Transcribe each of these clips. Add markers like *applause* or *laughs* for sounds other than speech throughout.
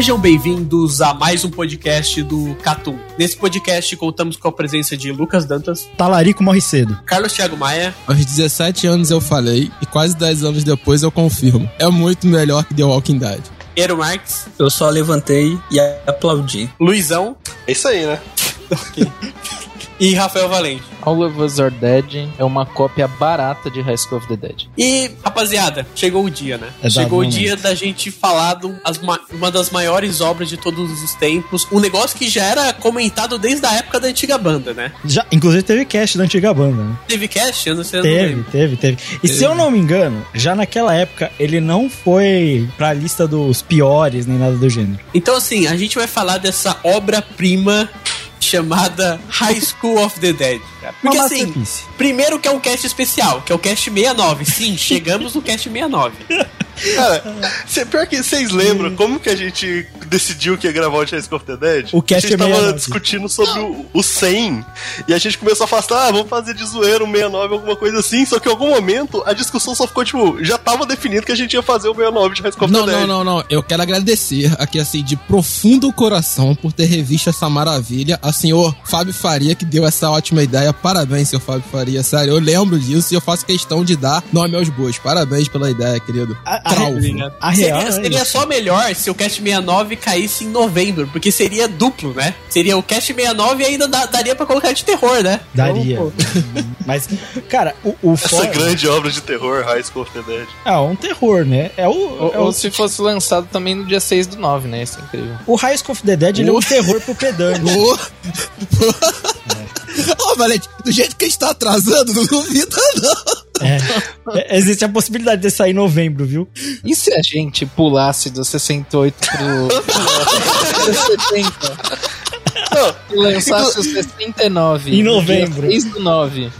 Sejam bem-vindos a mais um podcast do Catum. Nesse podcast contamos com a presença de Lucas Dantas, Talarico morre cedo. Carlos Thiago Maia, Aos 17 anos eu falei e quase 10 anos depois eu confirmo. É muito melhor que The Walking Dead. Eero Marques, Eu só levantei e aplaudi. Luizão É isso aí, né? *laughs* e Rafael Valente. All of Us Are Dead é uma cópia barata de High School of the Dead. E, rapaziada, chegou o dia, né? É chegou o dia da gente falar ma- uma das maiores obras de todos os tempos. Um negócio que já era comentado desde a época da antiga banda, né? Já, inclusive teve cast da antiga banda, né? Teve cast? Eu não sei. eu não Teve, teve, teve. E se eu não me engano, já naquela época ele não foi pra lista dos piores nem nada do gênero. Então, assim, a gente vai falar dessa obra-prima chamada High School of the Dead. cara. Porque, Uma assim, primeiro que é um cast especial, que é o cast 69. Sim, *laughs* chegamos no cast 69. Cara, cê, pior que vocês lembram como que a gente decidiu que ia gravar o Chase of the Dead? O cast a gente é tava 69. discutindo sobre o, o 100 e a gente começou a falar, assim, ah, vamos fazer de zoeira um 69, alguma coisa assim. Só que em algum momento a discussão só ficou tipo, já tava definido que a gente ia fazer o 69 de Chase of Não, the não, Dead. não, não. Eu quero agradecer aqui, assim, de profundo coração por ter revisto essa maravilha. A senhor Fábio Faria, que deu essa ótima ideia. Parabéns, senhor Fábio Faria. Sério, eu lembro disso e eu faço questão de dar nome aos bois. Parabéns pela ideia, querido. A, a, Trau. a real Seria, é seria isso. só melhor se o cast 69 caísse em novembro, porque seria duplo, né? Seria o cast 69 e ainda dá- daria pra colocar de terror, né? Daria. *laughs* Mas, cara, o, o Essa foda- grande obra de terror, High School of the Dead. É um terror, né? É o, Ou, é ou o, se fosse lançado também no dia 6 do 9, né? Isso é incrível. o High School of the Dead ele é um terror pro pedante. *laughs* Ô, Ô, Valente, do jeito que a gente tá atrasando, não duvida, não. É. É, Existe a possibilidade de sair em novembro, viu? E se a gente pulasse do 68 pro, pro 70 Não, e lançasse o 69 Em no novembro. dia 6 do 9?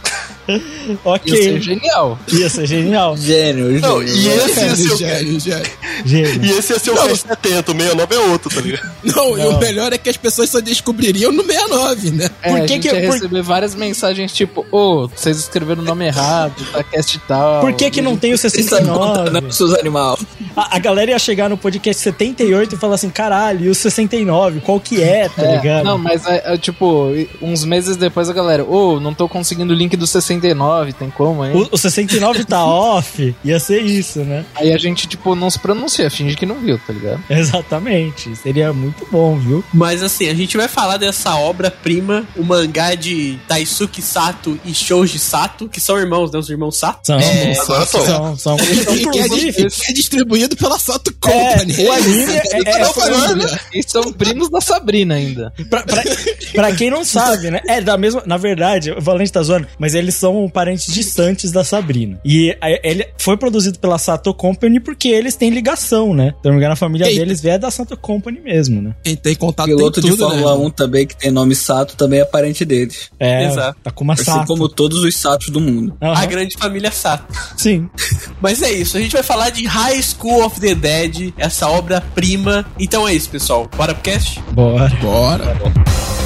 *laughs* Ok. Ia ser genial. Ia ser genial. Gênio, não, gênio. e esse ia ser o, Gênio, gênio. Gênio. e esse ia ser o cast 70, o 69 é outro, tá ligado? Não, e Não. o melhor é que as pessoas só descobririam no 69, né? É, Por a que gente que- ia por- receber várias mensagens tipo, ô, vocês escreveram o nome errado, tá cast tal. Por que que não tem o Vocês estão contando 69? seus animais. A, a galera ia chegar no podcast 78 e falar assim, caralho, e o 69, qual que é, tá É, ligado? não, mas é, é, tipo, uns meses depois a galera, ô, não tô conseguindo o link do 69, tem como aí? O, o 69 tá *laughs* off, ia ser isso, né? Aí a gente, tipo, não se pronuncia, finge que não viu, tá ligado? Exatamente, seria muito bom, viu? Mas assim, a gente vai falar dessa obra-prima, o mangá de Daisuke Sato e Shoji Sato, que são irmãos, né? Os irmãos Sato. São, É, agora são. são, são. E que é, é distribuído pela Sato Company. É, o anime é- é- né? E são primos da Sabrina ainda. pra, pra, pra quem não sabe, né? É da mesma. Na verdade, o Valente tá zoando, mas eles são parentes distantes da Sabrina. E ele foi produzido pela Sato Company porque eles têm ligação, né? Se não me engano, a família Eita. deles é da Sato Company mesmo, né? Quem tem contato Piloto tem de tudo, Fórmula né? 1 também, que tem nome Sato, também é parente deles. É, Exato. tá com uma Assim Sato. como todos os Satos do mundo. Aham, A grande família Sato. Sim. *laughs* Mas é isso, a gente vai falar de High School of the Dead, essa obra-prima. Então é isso, pessoal. Bora pro cast? Bora. Bora.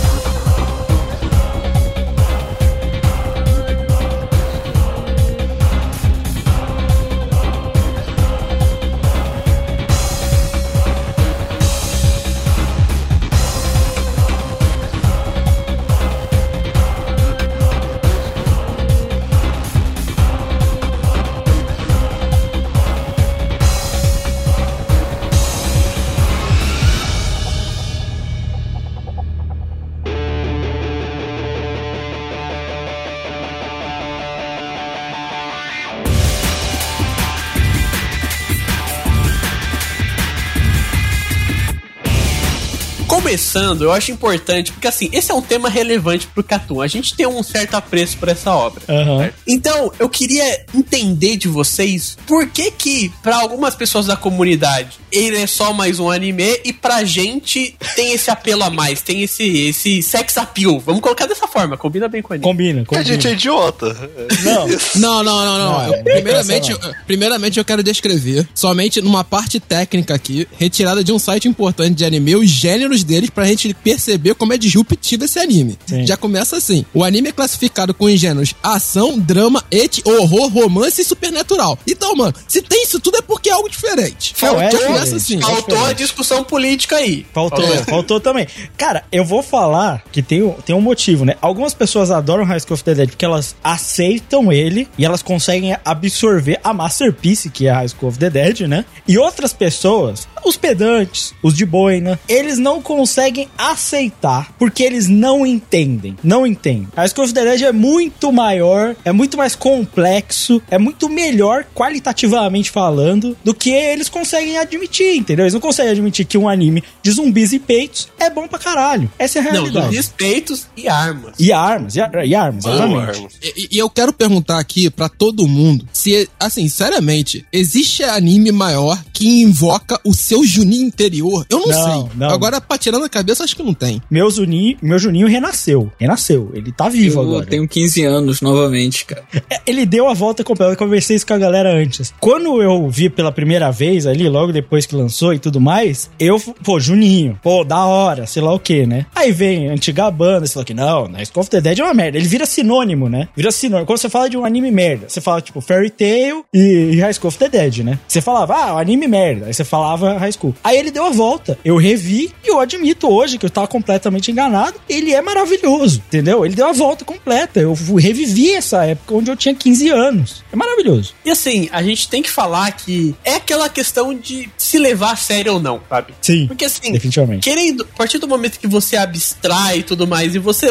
Começando, eu acho importante, porque assim, esse é um tema relevante pro Catum. A gente tem um certo apreço por essa obra. Aham. Então, eu queria entender de vocês por que que, pra algumas pessoas da comunidade, ele é só mais um anime e pra gente tem esse apelo a mais, tem esse, esse sex appeal. Vamos colocar dessa forma, combina bem com anime. Combina, Porque a combina. gente é idiota. Não, *laughs* Não, não, não, não. Não, Eu- não primeiramente, eu, primeiramente, eu quero descrever, somente numa parte técnica aqui, retirada de um site importante de anime, os gêneros deles pra gente perceber como é disruptivo esse anime. Sim. Já começa assim. O anime é classificado com os gêneros ação, drama, et, horror, romance e supernatural. Então, mano, se tem isso tudo é porque é algo diferente. Não, é Já diferente. começa assim. Faltou a discussão política aí. Faltou, faltou também. Cara, eu vou falar que tem, um- tem um motivo, né? Algumas pessoas adoram High School of the Dead porque elas aceitam ele e elas conseguem absorver a masterpiece que é High School of the Dead, né? E outras pessoas, os pedantes, os de boina, eles não conseguem aceitar porque eles não entendem. Não entendem. High School of the Dead é muito maior, é muito mais complexo, é muito melhor qualitativamente falando do que eles conseguem admitir, entendeu? Eles não conseguem admitir que um anime de zumbis e peitos é bom pra caralho. Essa é a Não, realidade. dos respeitos e armas. E armas, e, ar- e armas, exatamente. Armas. E, e eu quero perguntar aqui pra todo mundo se, assim, seriamente, existe anime maior que invoca o seu Juninho interior? Eu não, Não, sei. não. Agora, pra tirar na cabeça, acho que não tem. Meu Juninho, meu Juninho renasceu. Renasceu. Ele tá vivo Eu agora. tenho 15 anos novamente, cara. É, Ele deu a volta completa. Eu conversei isso com a galera antes. Quando eu vi pela primeira vez ali, logo depois que lançou e tudo mais, eu, pô, Juninho, pô, da hora, sei lá o que, né? Aí vem a antiga banda, sei lá o que, não, na School of the Dead é uma merda. Ele vira sinônimo, né? Vira sinônimo. Quando você fala de um anime merda, você fala tipo Fairy Tail e, High School of the Dead, né? Você falava, ah, anime merda. Aí você falava High School. Aí ele deu a volta. Eu revi e eu admito hoje que eu tava completamente enganado. Ele é maravilhoso, entendeu? Ele deu a volta completa. Eu revivi essa época onde eu tinha 15 anos. É maravilhoso. E assim, a gente tem que falar que é aquela questão de se levar a sério ou não, sabe? Sim. Porque assim, Definitivamente. querendo, a partir do momento que você abstrai e tudo mais, e você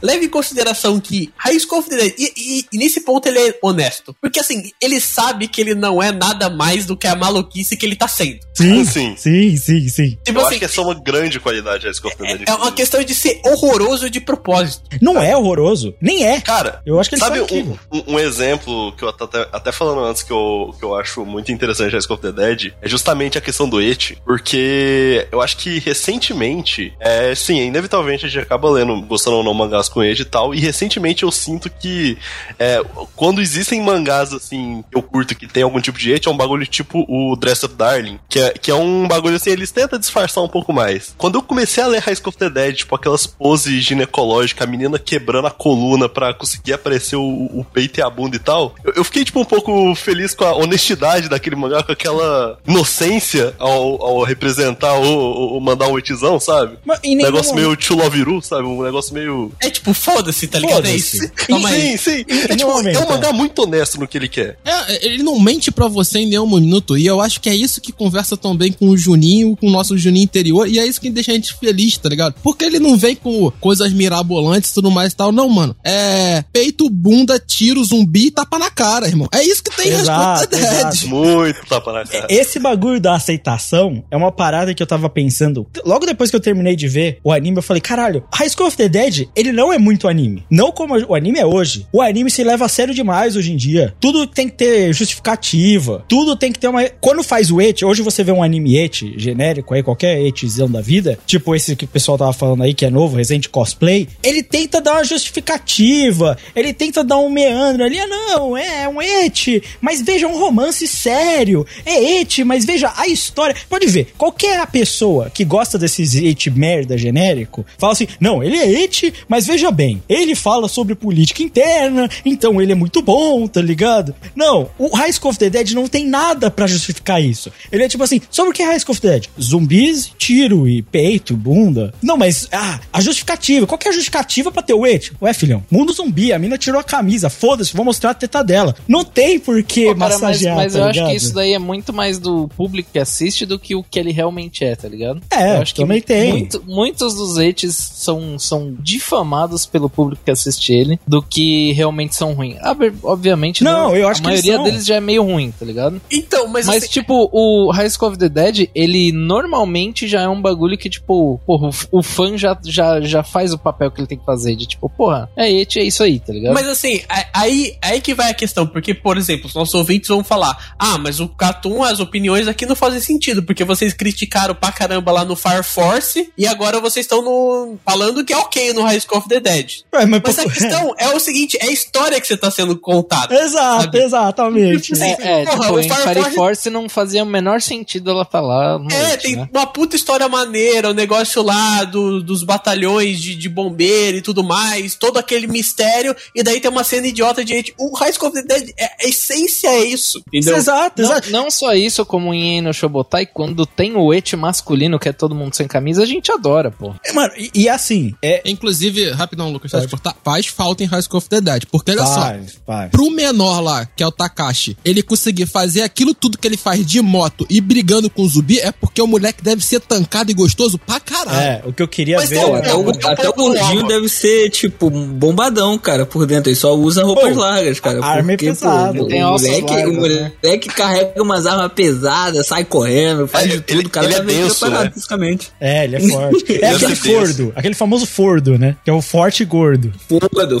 leva em consideração que High School of the Dead, e, e- e nesse ponto ele é honesto. Porque assim, ele sabe que ele não é nada mais do que a maluquice que ele tá sendo. Sim, Sim. sim, sim, sim. Tipo Eu assim, acho que essa é uma grande qualidade da School of the Dead. é uma questão de ser horroroso de propósito. Não é horroroso. Nem é. Cara, Eu acho que ele sabe um, um, um exemplo que eu tô até, até falando antes que eu, que eu acho muito interessante da School of the Dead é justamente a questão do et, porque eu acho que recentemente, é, sim, inevitavelmente a gente acaba lendo, gostando ou não mangás com et e tal, e recentemente eu sinto que é, quando existem mangás assim que eu curto que tem algum tipo de et, é um bagulho tipo o Dress Up Darling, que é, que é um bagulho assim, eles tentam disfarçar um pouco mais. Quando eu comecei a ler High School of the Dead, tipo aquelas poses ginecológicas, a menina quebrando a coluna pra conseguir aparecer o, o peito e a bunda e tal, eu, eu fiquei tipo um pouco feliz com a honestidade daquele mangá, com aquela inocência ao, ao representar o, o, mandar um etizão, sabe? Mas Um negócio momento- meio Chuloviru, sabe? Um negócio meio. É tipo, foda-se, tá ligado? É Foda-se. isso. Calma aí. sim, sim. É, tipo, momento, é um mangá muito honesto no que ele quer. É, ele não mente pra você em nenhum minuto. E eu acho que é isso que conversa tão bem com o Juninho, com o nosso Juninho interior. E é isso que deixa a gente feliz, tá ligado? Porque ele não vem com coisas mirabolantes e tudo mais e tal. Não, mano. É peito, bunda, tiro, zumbi e tapa na cara, irmão. É isso que tem em Exato, Resposta Dead. Muito tapa na cara. Esse bagulho da aceitação é uma parada que eu tava pensando. Logo depois que eu terminei de ver o anime, eu falei: caralho, High School of the Dead, ele não é muito anime. Não como o anime é hoje. O anime se leva a sério demais hoje em dia. Tudo tem que ter justificativa. Tudo tem que ter uma. Quando faz o et, hoje você vê um anime et genérico aí, qualquer etzão da vida, tipo esse que o pessoal tava falando aí, que é novo, Resident Cosplay, ele tenta dar uma justificativa, ele tenta dar um meandro ali, ah, não, é um et, mas veja um romance sério, é et, mas veja a história. Pode ver, qualquer pessoa que gosta desses et merda genérico, fala assim, não, ele é et, mas veja bem, ele fala sobre política interna, então ele é muito bom, tá ligado? Não, o High School of the Dead não tem nada pra justificar isso. Ele é tipo assim, sobre o que é High School of the Dead? Zumbis, tiro e peito, bunda. Não, mas, ah, a justificativa. Qual que é a justificativa pra ter o et? Ué, filhão, mundo zumbi, a mina tirou a camisa, foda-se, vou mostrar a teta dela. Não tem por que Pô, cara, mas, massagear, mas tá eu acho ligado? que isso daí é muito mais do público que assiste do que o que ele realmente é, tá ligado? É, Eu acho que também tem. muito- muitos dos etes são, são difamados pelo público que assiste ele do que realmente são ruins. Ah, Obviamente, Não, né, eu acho a que maioria são. deles já é meio ruim, tá ligado? Então, mas, Mas, assim, tipo, o High School of the Dead, ele normalmente já é um bagulho que, tipo, porra, o, fã já, já, já faz o papel que ele tem que fazer. De tipo, porra, é et, é isso aí, tá ligado? Mas assim, aí, aí que vai a questão, porque, por exemplo, os nossos ouvintes vão falar: ah, mas o Catum, as opiniões aqui não fazem sentido, porque vocês criticaram pra caramba lá no Fire Force e agora vocês estão no, falando que é ok no High School of the Dead. Ué, mas, Mas a *laughs* questão é o seguinte: é a história que você tá sendo contada. Exato, Sabe? exatamente. Tipo, É, é Porra, tipo, o Fire Fire Force- Force não fazia o menor sentido ela tá lá. No É, It, tem né? uma puta história maneira, o negócio lá do- dos batalhões de, de bombeiro e tudo mais, todo aquele mistério, e daí tem uma cena idiota de gente. O High School of the Dead, é, a essência é isso, entendeu? Exato, Não, exato. não só isso, como em Eno Shobotai, quando tem o et masculino, que é todo mundo sem camisa, a gente adora, pô. É, Mano, e, e assim, é. Inclusive, rapidão, Lucas, tá faz falta em High School of the Dead. Porque olha só, Faz, faz. pro menor lá, que é o Takashi, ele conseguir fazer aquilo tudo que ele faz de moto e brigando com o zumbi, é porque o moleque deve ser tancado e gostoso pra caralho. É, o que eu queria Mas ver. um- era- Até o, É até o gordinho deve ser, tipo, bombadão, cara, por dentro. Ele só usa roupas Pô, largas, cara. a arma é porque, pesada. pô, Tem o ossos moleque, largos, o moleque carrega umas armas pesadas, sai correndo, faz Ele- de tudo. ele- o cara ele tá é bem denso, né? fisicamente. É, ele é forte. *laughs* É Deve aquele fordo, aquele famoso fordo, né? Que é o forte e gordo. Foda.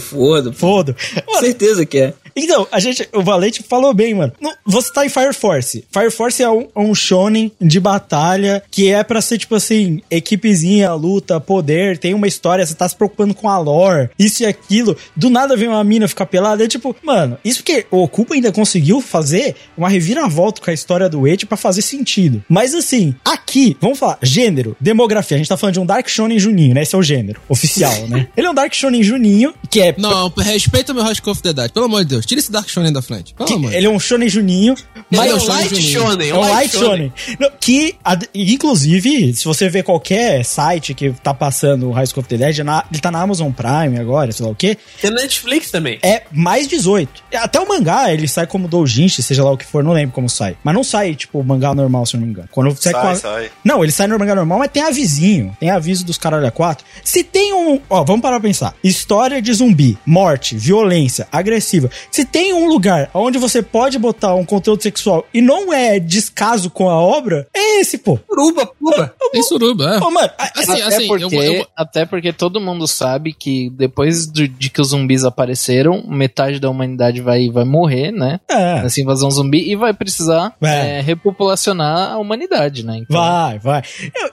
Fodo. Com certeza que é. Então, a gente, o Valente falou bem, mano. Você tá em Fire Force. Fire Force é um, é um shonen de batalha que é pra ser, tipo assim, equipezinha, luta, poder, tem uma história, você tá se preocupando com a lore, isso e aquilo. Do nada vem uma mina ficar pelada. É tipo, mano, isso porque o Ocupa ainda conseguiu fazer uma reviravolta com a história do Age pra fazer sentido. Mas assim, aqui, vamos falar, gênero, demografia. A gente tá falando de um Dark Shonen Juninho, né? Esse é o gênero oficial, né? *laughs* Ele é um Dark Shonen Juninho, que é Não, respeita o meu High of the Dead, pelo amor de Deus. Tira esse Dark Shonen da frente. Que- amor. ele é um shonen juninho, Ele mas é um light shonen, é um light shonen. Não, que, inclusive, se você ver qualquer site que tá passando o High School of the Dead, na- ele tá na Amazon Prime agora, sei lá o quê, Tem na Netflix também. é mais 18. Até o mangá, ele sai como doujinshi, seja lá o que for, não lembro como sai. Mas não sai, tipo, mangá normal, se eu não me engano. Quando sai, Sai, a- sai. Não, ele sai no mangá normal, mas tem avisinho. Tem aviso dos caralho a quatro. Se tem um... Ó, vamos parar pra pensar. História de zumbi, morte, violência, agressiva. Se tem um lugar onde você pode botar um conteúdo sexual e não é descaso com a obra, é esse, pô. Uruba, uruba. Tem suruba, é. Ô, mano, a- Assim, até, assim, eu porque, eu vou- até porque todo mundo sabe que depois do- de que os zumbis apareceram, metade da humanidade vai, vai morrer, né? é. Nessa invasão zumbi e vai precisar É. é, repopulacionar a humanidade, né? Então, Vai, vai.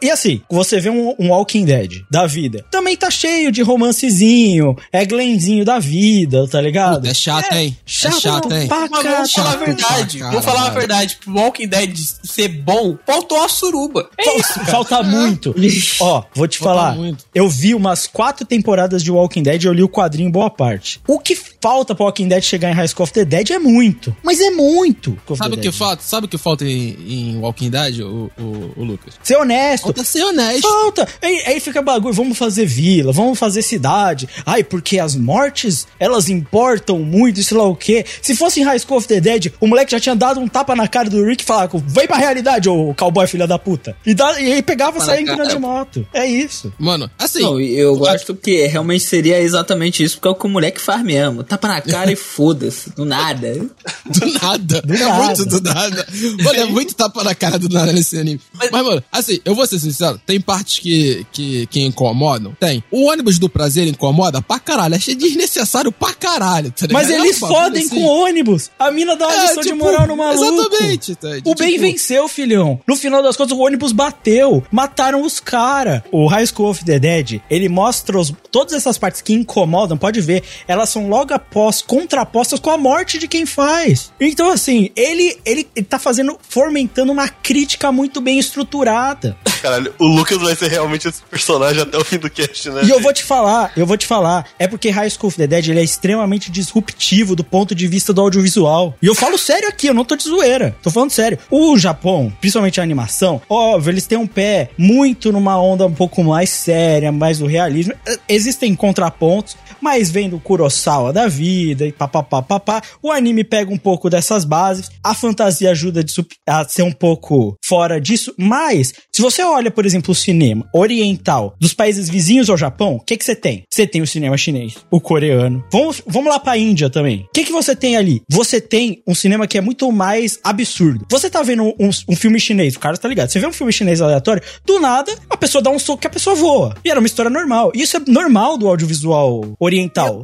E, e assim, você vê um, um Walking Dead da vida. Também tá cheio de romancezinho, é Glenzinho da vida, tá ligado? É chato, hein? Chato, é chato, hein? Mas vamos falar a verdade. Vamos falar a verdade. Pro Walking Dead ser bom, faltou a suruba. É isso, cara. Falta muito. *laughs* Ó, vou te Falta falar. muito. Eu vi umas quatro temporadas de Walking Dead e eu li o quadrinho em boa parte. O que falta pra Walking Dead chegar em High School of the Dead é muito. Mas é muito. Sabe o que Dead. falta? Sabe o que falta em, em Walking Dead, o, o, o Lucas? Ser honesto. Falta ser honesto. Falta. Aí, aí fica bagulho, vamos fazer vila, vamos fazer cidade. Ai, porque as mortes, elas importam muito, sei lá o quê. Se fosse em High School of the Dead, o moleque já tinha dado um tapa na cara do Rick e falava, vem pra realidade, ô cowboy filha da puta. E, dá, e aí pegava e na entrando de moto. É isso. Mano, assim. Não, eu gosto que realmente seria exatamente isso, porque é o que o moleque faz mesmo. Tapa na cara e foda-se, do nada. *laughs* Do nada. Do é nada. muito do nada. Mano, é muito tapa na cara do nada nesse anime. Mas, mano, assim, eu vou ser sincero, tem partes que, que, que incomodam? Tem. O ônibus do prazer incomoda pra caralho. Achei desnecessário pra caralho, tá? Mas É eles bagulho fodem assim. com o ônibus. A mina dá uma É, lição de tipo, moral no maluco. Exatamente. Tá? O bem Tipo, venceu, filhão. No final das contas, o ônibus bateu. Mataram os caras. O High School of the Dead, ele mostra os- todas essas partes que incomodam, pode ver, elas são logo após, contrapostas com a morte de quem faz. Então, assim, ele, ele, ele tá fazendo, fomentando uma crítica muito bem estruturada. Caralho, o Lucas vai ser realmente esse personagem até o fim do cast, né? E eu vou te falar, eu vou te falar, é porque High School of the Dead ele é extremamente disruptivo do ponto de vista do audiovisual. E eu falo sério aqui, eu não tô de zoeira. Tô falando sério. O Japão, principalmente a animação, óbvio, eles têm um pé muito numa onda um pouco mais séria, mais do realismo. Existem contrapontos, mas vendo o Kurosawa da vida e papapá, papá, o anime pega um pouco dessas bases, a fantasia ajuda a ser um pouco fora disso, mas se você olha, por exemplo, o cinema oriental dos países vizinhos ao Japão, o que que você tem? Você tem o cinema chinês, o coreano. Vamos, vamos lá pra Índia também. O que que você tem ali? Você tem um cinema que é muito mais absurdo. Você tá vendo um, um filme chinês, o cara tá ligado. Você vê um filme chinês aleatório, do nada, a pessoa dá um soco que a pessoa voa. E era uma história normal. Isso é normal do audiovisual oriental.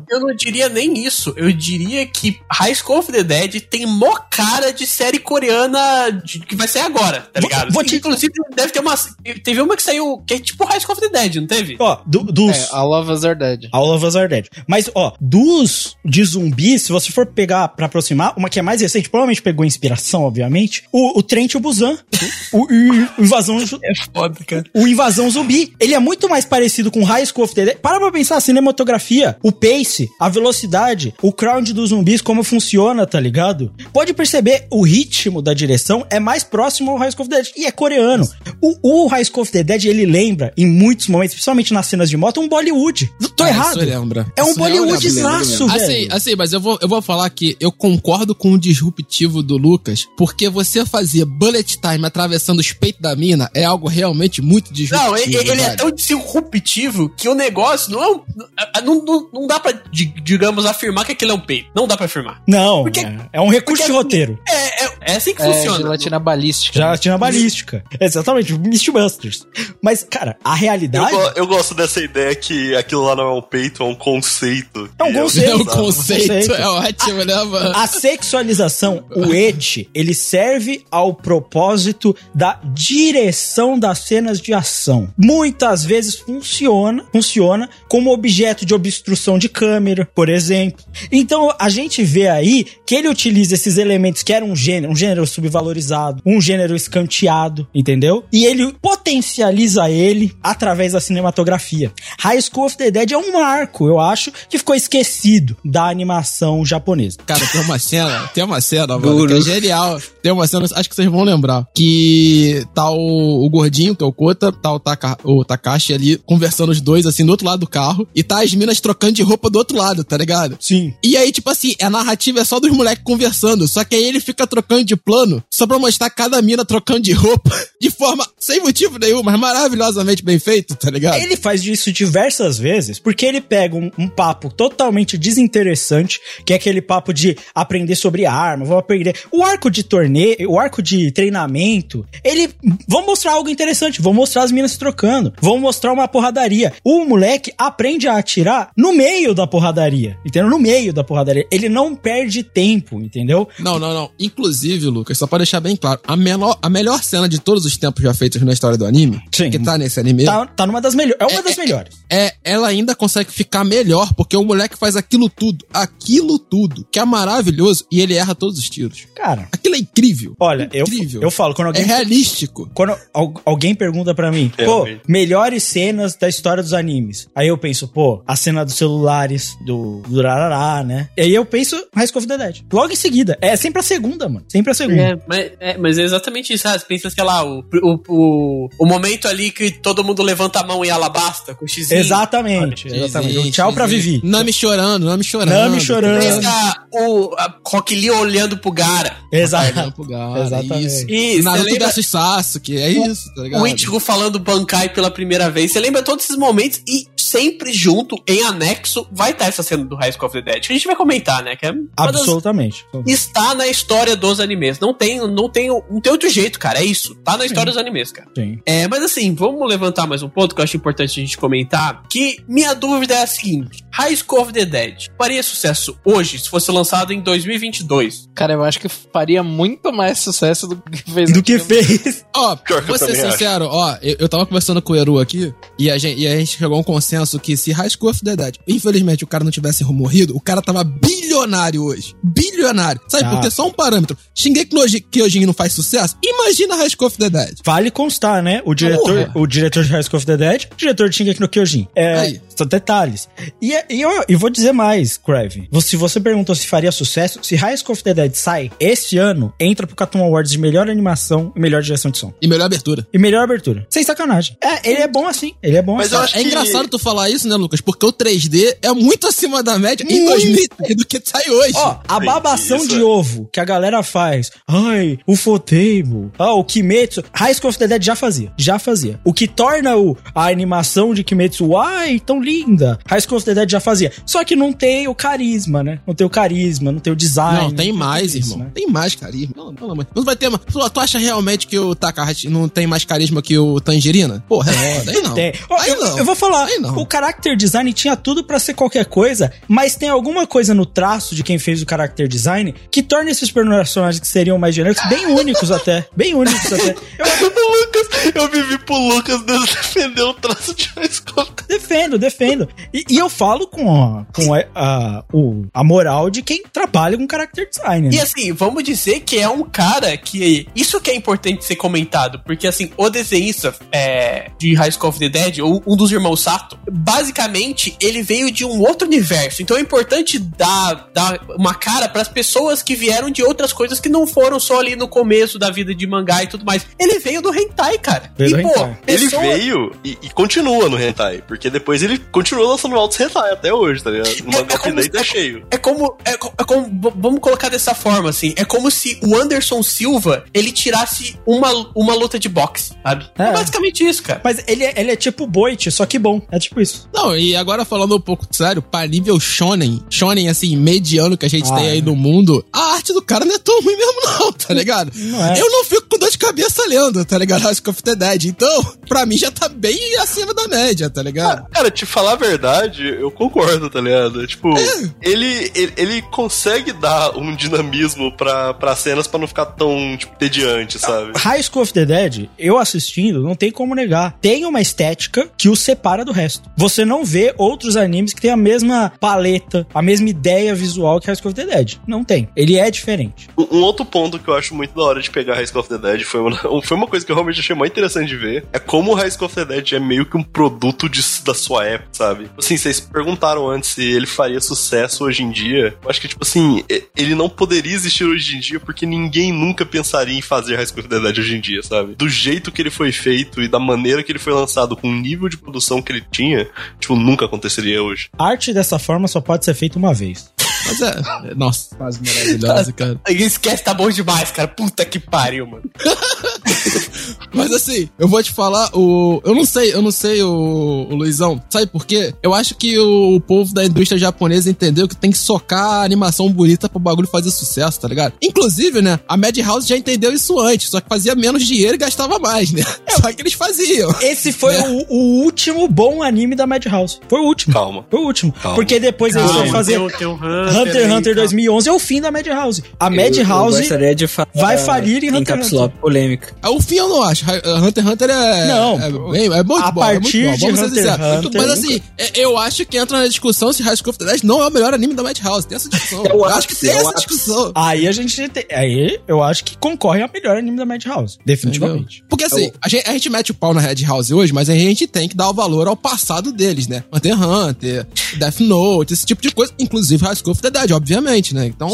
Eu não diria nem isso. Eu diria que High School of the Dead tem mó cara de série coreana de- que vai sair agora, tá Vou- ligado? vou te- Inclusive, deve ter uma. Teve uma que saiu que é tipo High School of the Dead, não teve? Ó, do- dos. É, All of Us Are Dead. All of Us Are Dead. Mas, ó, dos de zumbis, se você for pegar pra aproximar, uma que é mais recente, provavelmente pegou inspiração, obviamente, o, o Trent e o Busan. o, o- o Invasão... É foda, cara. O Invasão Zumbi. Ele é muito mais parecido com High School of the Dead. Para pra pensar, a cinematografia, o pace, a velocidade, o crowd dos zumbis, como funciona, tá ligado? Pode perceber, o ritmo da direção é mais próximo ao High School of the Dead. E é coreano. O, o High School of the Dead, ele lembra, em muitos momentos, principalmente nas cenas de moto, um Bollywood. Tô Ah, errado. Isso lembra. É um Isso eu Bollywood lembro. zaço, velho. Assim, assim, mas eu vou, eu vou falar que eu concordo com o disruptivo do Lucas, porque você fazer bullet time atravessando os peitos da mina é algo realmente muito disruptivo. Não, ele, ele é tão disruptivo que o negócio não é um. Não, não, não dá pra, di- digamos, afirmar que aquilo é um peito. Não dá pra afirmar. Não, Porque- é, é um recurso porque- de roteiro. É, é, é assim que É, funciona. gelatina balística. Gelatina balística. Exatamente, o Mythbusters. Mas, cara, a Eu, realidade... go- eu gosto dessa ideia que aquilo lá não é um peito, é um conceito. É um E eu- conceito. É Exato. conceito, Conceito. é ótimo, né, mano? A sexualização, o et, ele serve ao propósito da direção das cenas de ação. Muitas vezes funciona, funciona como objeto de obstrução de câmera, por exemplo. Então a gente vê aí que ele utiliza esses elementos que eram um gênero, um gênero subvalorizado, um gênero escanteado, entendeu? E ele potencializa ele através da cinematografia. High School of the Dead é um marco, eu acho, que ficou esquecido da animação japonesa. Cara, tem uma cena, tem uma cena, mano, que é genial. Tem uma cena, acho que vocês vão lembrar, que tá o, o gordinho, que é o Kota, tá o, Taka, o Takashi ali, conversando os dois, assim, do outro lado do carro, e tá as minas trocando de roupa do outro lado, tá ligado? Sim. E aí, tipo assim, a narrativa é só dos moleques conversando, só que aí ele fica trocando de plano, só pra mostrar cada mina trocando de roupa, *laughs* de forma sem motivo nenhum, mas maravilhosamente bem feito, tá ligado? Ele faz isso diversas vezes, porque ele pega um, um papo totalmente desinteressante, que é aquele papo de aprender sobre arma, vou aprender. O arco de torneio, o arco de treinamento, ele. Vão mostrar algo interessante, vão mostrar as minas se trocando, vão mostrar uma porradaria. O moleque aprende a atirar no meio da porradaria, entendeu? No meio da porradaria. Ele não perde tempo, entendeu? Não, não, não. Inclusive, Lucas, só pra deixar bem claro, a, menor, a melhor cena de todos os tempos já feitos na história do anime, Sim. que tá nesse anime, Tá, tá numa das melhores. É uma das melhores. é, ela ainda consegue ficar melhor, porque o moleque faz aquilo tudo, aquilo tudo, que é maravilhoso, e ele erra todos os tiros. Cara, Aquilo é incrível. olha, eu, Incrível. eu falo, quando É alguém realístico. Quando al- alguém pergunta pra mim, pô, Realmente. melhores cenas da história dos animes. Aí eu penso, pô, a cena dos celulares, do, do Rarará, né? E aí eu penso High School of the Dead. Logo em seguida. É sempre a segunda, mano. Sempre a segunda. É, mas, é, mas é exatamente isso. Ah, você pensa, sei lá, o, o, o, o momento ali que todo mundo levanta a mão e ela basta com o X. Exatamente, exatamente. Tchau pra Vivi. Nami chorando, Nami chorando. Nami chorando. Pensa o a Rock Lee olhando pro Gara. Exato. Olhando pro Gara, Exatamente. Isso. E Naruto lembra- versus Sasuke, é isso, tá ligado? O Ichigo falando Bankai pela primeira vez. Você lembra todos esses momentos e sempre junto, em anexo, vai estar essa cena do High School of the Dead. Que a gente vai comentar, né? Que é uma das- Absolutamente. Está na história dos animes. Não tem, não tem, não tem outro jeito, cara. É isso. Tá na história dos animes, cara. Sim. É, mas assim, vamos levantar mais um ponto que eu acho importante a gente comentar. Que minha dúvida é a seguinte: High School of the Dead faria sucesso hoje se fosse lançado em 2022? Cara, eu acho que faria muito mais sucesso do que fez Do que fez. Ó, que vou ser sincero, ó, eu, eu tava conversando com o Eru aqui e a, gente, e a gente chegou a um consenso que se High School of the Dead, infelizmente, o cara não tivesse morrido, o cara tava bilionário hoje. Bilionário. Sabe Ah. por quê? Só um parâmetro. Shingeki no Ji- Kyojin não faz sucesso? Imagina High School of the Dead. Vale constar, né? O diretor, Porra. o diretor de High School of the Dead, o diretor de Shingeki no Kyojin. É, Aí, São detalhes. E, é- e eu, e vou dizer mais, Kraven. Se você perguntou se faria sucesso, se High School of the Dead sai este ano, entra pro Cartoon Awards de melhor animação e melhor direção de som. E melhor abertura. E melhor abertura. Sem sacanagem. É, ele é bom assim. Ele é bom Mas assim. eu acho É que- engraçado tu falar isso, né, Lucas? Porque o 3D é muito acima da média em Muito. 2003 do que sai hoje. Ó, a babação de é. ovo que a galera faz. Ai, o Fotable. Ah, o Kimetsu. High School of the Dead já fazia. Já fazia. O que torna o, a animação de Kimetsu, ai, tão linda. High School of the Dead já fazia. Só que não tem o carisma, né? Não tem o carisma, não tem o design. Não, tem mais, tudo isso, irmão. né? Tem mais carisma. Não, pelo amor. Não vai ter mais. Tu, tu acha realmente que o Takahashi não tem mais carisma que o Tangerina? Porra, é foda. Aí não. *laughs* Tem. Ó, Aí eu, não. eu vou falar, Aí não. O character design tinha tudo pra ser qualquer coisa, mas tem alguma coisa no traço de quem fez o character design que torna esses personagens que seriam mais genéricos bem únicos até. Bem únicos até. *laughs* Eu O Lucas, eu vivi pro Lucas defender o traço de High School. defendo, defendo. E, e eu falo com, a, com a, a, o- a moral de quem trabalha com character design. E Né? assim, vamos dizer que é um cara que. Isso que é importante ser comentado, porque assim, o desenhista é, de High School of the Dead, ou um dos irmãos Sato, basicamente ele veio de um outro universo. Então é importante dar, dar uma cara pras pessoas que vieram de outras coisas que não foram só ali no começo da vida de mangá e tudo mais. Ele veio do hentai, cara. Veio do e, pô, hentai. Ele pessoa- veio e, e continua no hentai, porque depois ele continua lançando altos hentai até hoje, tá ligado? No É- mangá é como é cheio. É como, é, é como. Vamos colocar dessa forma, assim. É como se o Anderson Silva ele tirasse uma, uma luta de boxe, sabe? É, É. basicamente isso, cara. Mas ele, é- ele é tipo Boit, só que bom. É tipo isso. Não, e agora falando um pouco sério, pra nível shonen, shonen assim, mediano que a gente Ah, tem aí é. no mundo, a arte do cara não é tão ruim mesmo não, tá ligado? Não é. Eu não fico com dor de cabeça lendo, tá ligado? High School of the Dead. Então, pra mim já tá bem acima da média, tá ligado? Cara, te falar a verdade, eu concordo, tá ligado? Tipo, ele, ele, ele consegue dar um dinamismo pra, pra cenas pra não ficar tão, tipo, tediante, sabe? High School of the Dead, eu assistindo, não tem como negar. Tem uma estética que o separa do resto. Você não vê outros animes que têm a mesma paleta, a mesma ideia visual que High of the Dead. Não tem. Ele é diferente. Um um outro ponto que eu acho muito da hora de pegar School of the Dead foi uma, *laughs* foi uma coisa que eu realmente achei mais interessante de ver. É como o School of the Dead é meio que um produto de- da sua época, sabe? Assim, vocês perguntaram antes se ele faria sucesso hoje em dia. Eu acho que, tipo assim, ele não poderia existir hoje em dia porque ninguém nunca pensaria em fazer School of the Dead hoje em dia, sabe? Do jeito que ele foi feito e da maneira que ele foi lançado, com o nível de produção que ele tinha, tipo, nunca aconteceria hoje. Arte dessa forma só pode ser feita uma vez. Mas é, é- nossa, quase maravilhosa, cara. Esquece, tá bom demais, cara. Puta que pariu, mano. *laughs* Mas assim, eu vou te falar, o. Eu não sei, eu não sei, o, o Luizão. Sabe por quê? Eu acho que o, povo da indústria japonesa entendeu que tem que socar a animação bonita pro bagulho fazer sucesso, tá ligado? Inclusive, né? A Madhouse já entendeu isso antes, só que fazia menos dinheiro e gastava mais, né? Só que eles faziam. Esse foi Né? o, o último bom anime da Madhouse. Foi o último. Calma. Foi o último. Calma. Porque depois eles vão Calma, fazer tem o- tem o Hunter Hunter x Hunter tá. 2011 é o fim da Madhouse. A Eu- eu Madhouse gostaria de falar vai falir em em Hunter x lock polêmica. Ah, O fim eu não acho. Hi- Hunter x Hunter é. Não. É, bem- é muito A bom. é muito partir bom, de ser Hunter x. Hunter, Mas assim, é- eu acho que entra na discussão se High School of the Dead não é o melhor anime da Madhouse. Tem essa discussão. É *laughs* eu acho que tem é essa discussão. Aí a gente tem, aí eu acho que concorre a melhor anime da Madhouse, definitivamente. Porque assim, a gente, a gente mete o pau na Red House hoje, mas a gente tem que dar o valor ao passado deles, né? Hunter x Hunter, Death Note, esse tipo de coisa, inclusive High School of Dead, obviamente, né? Então,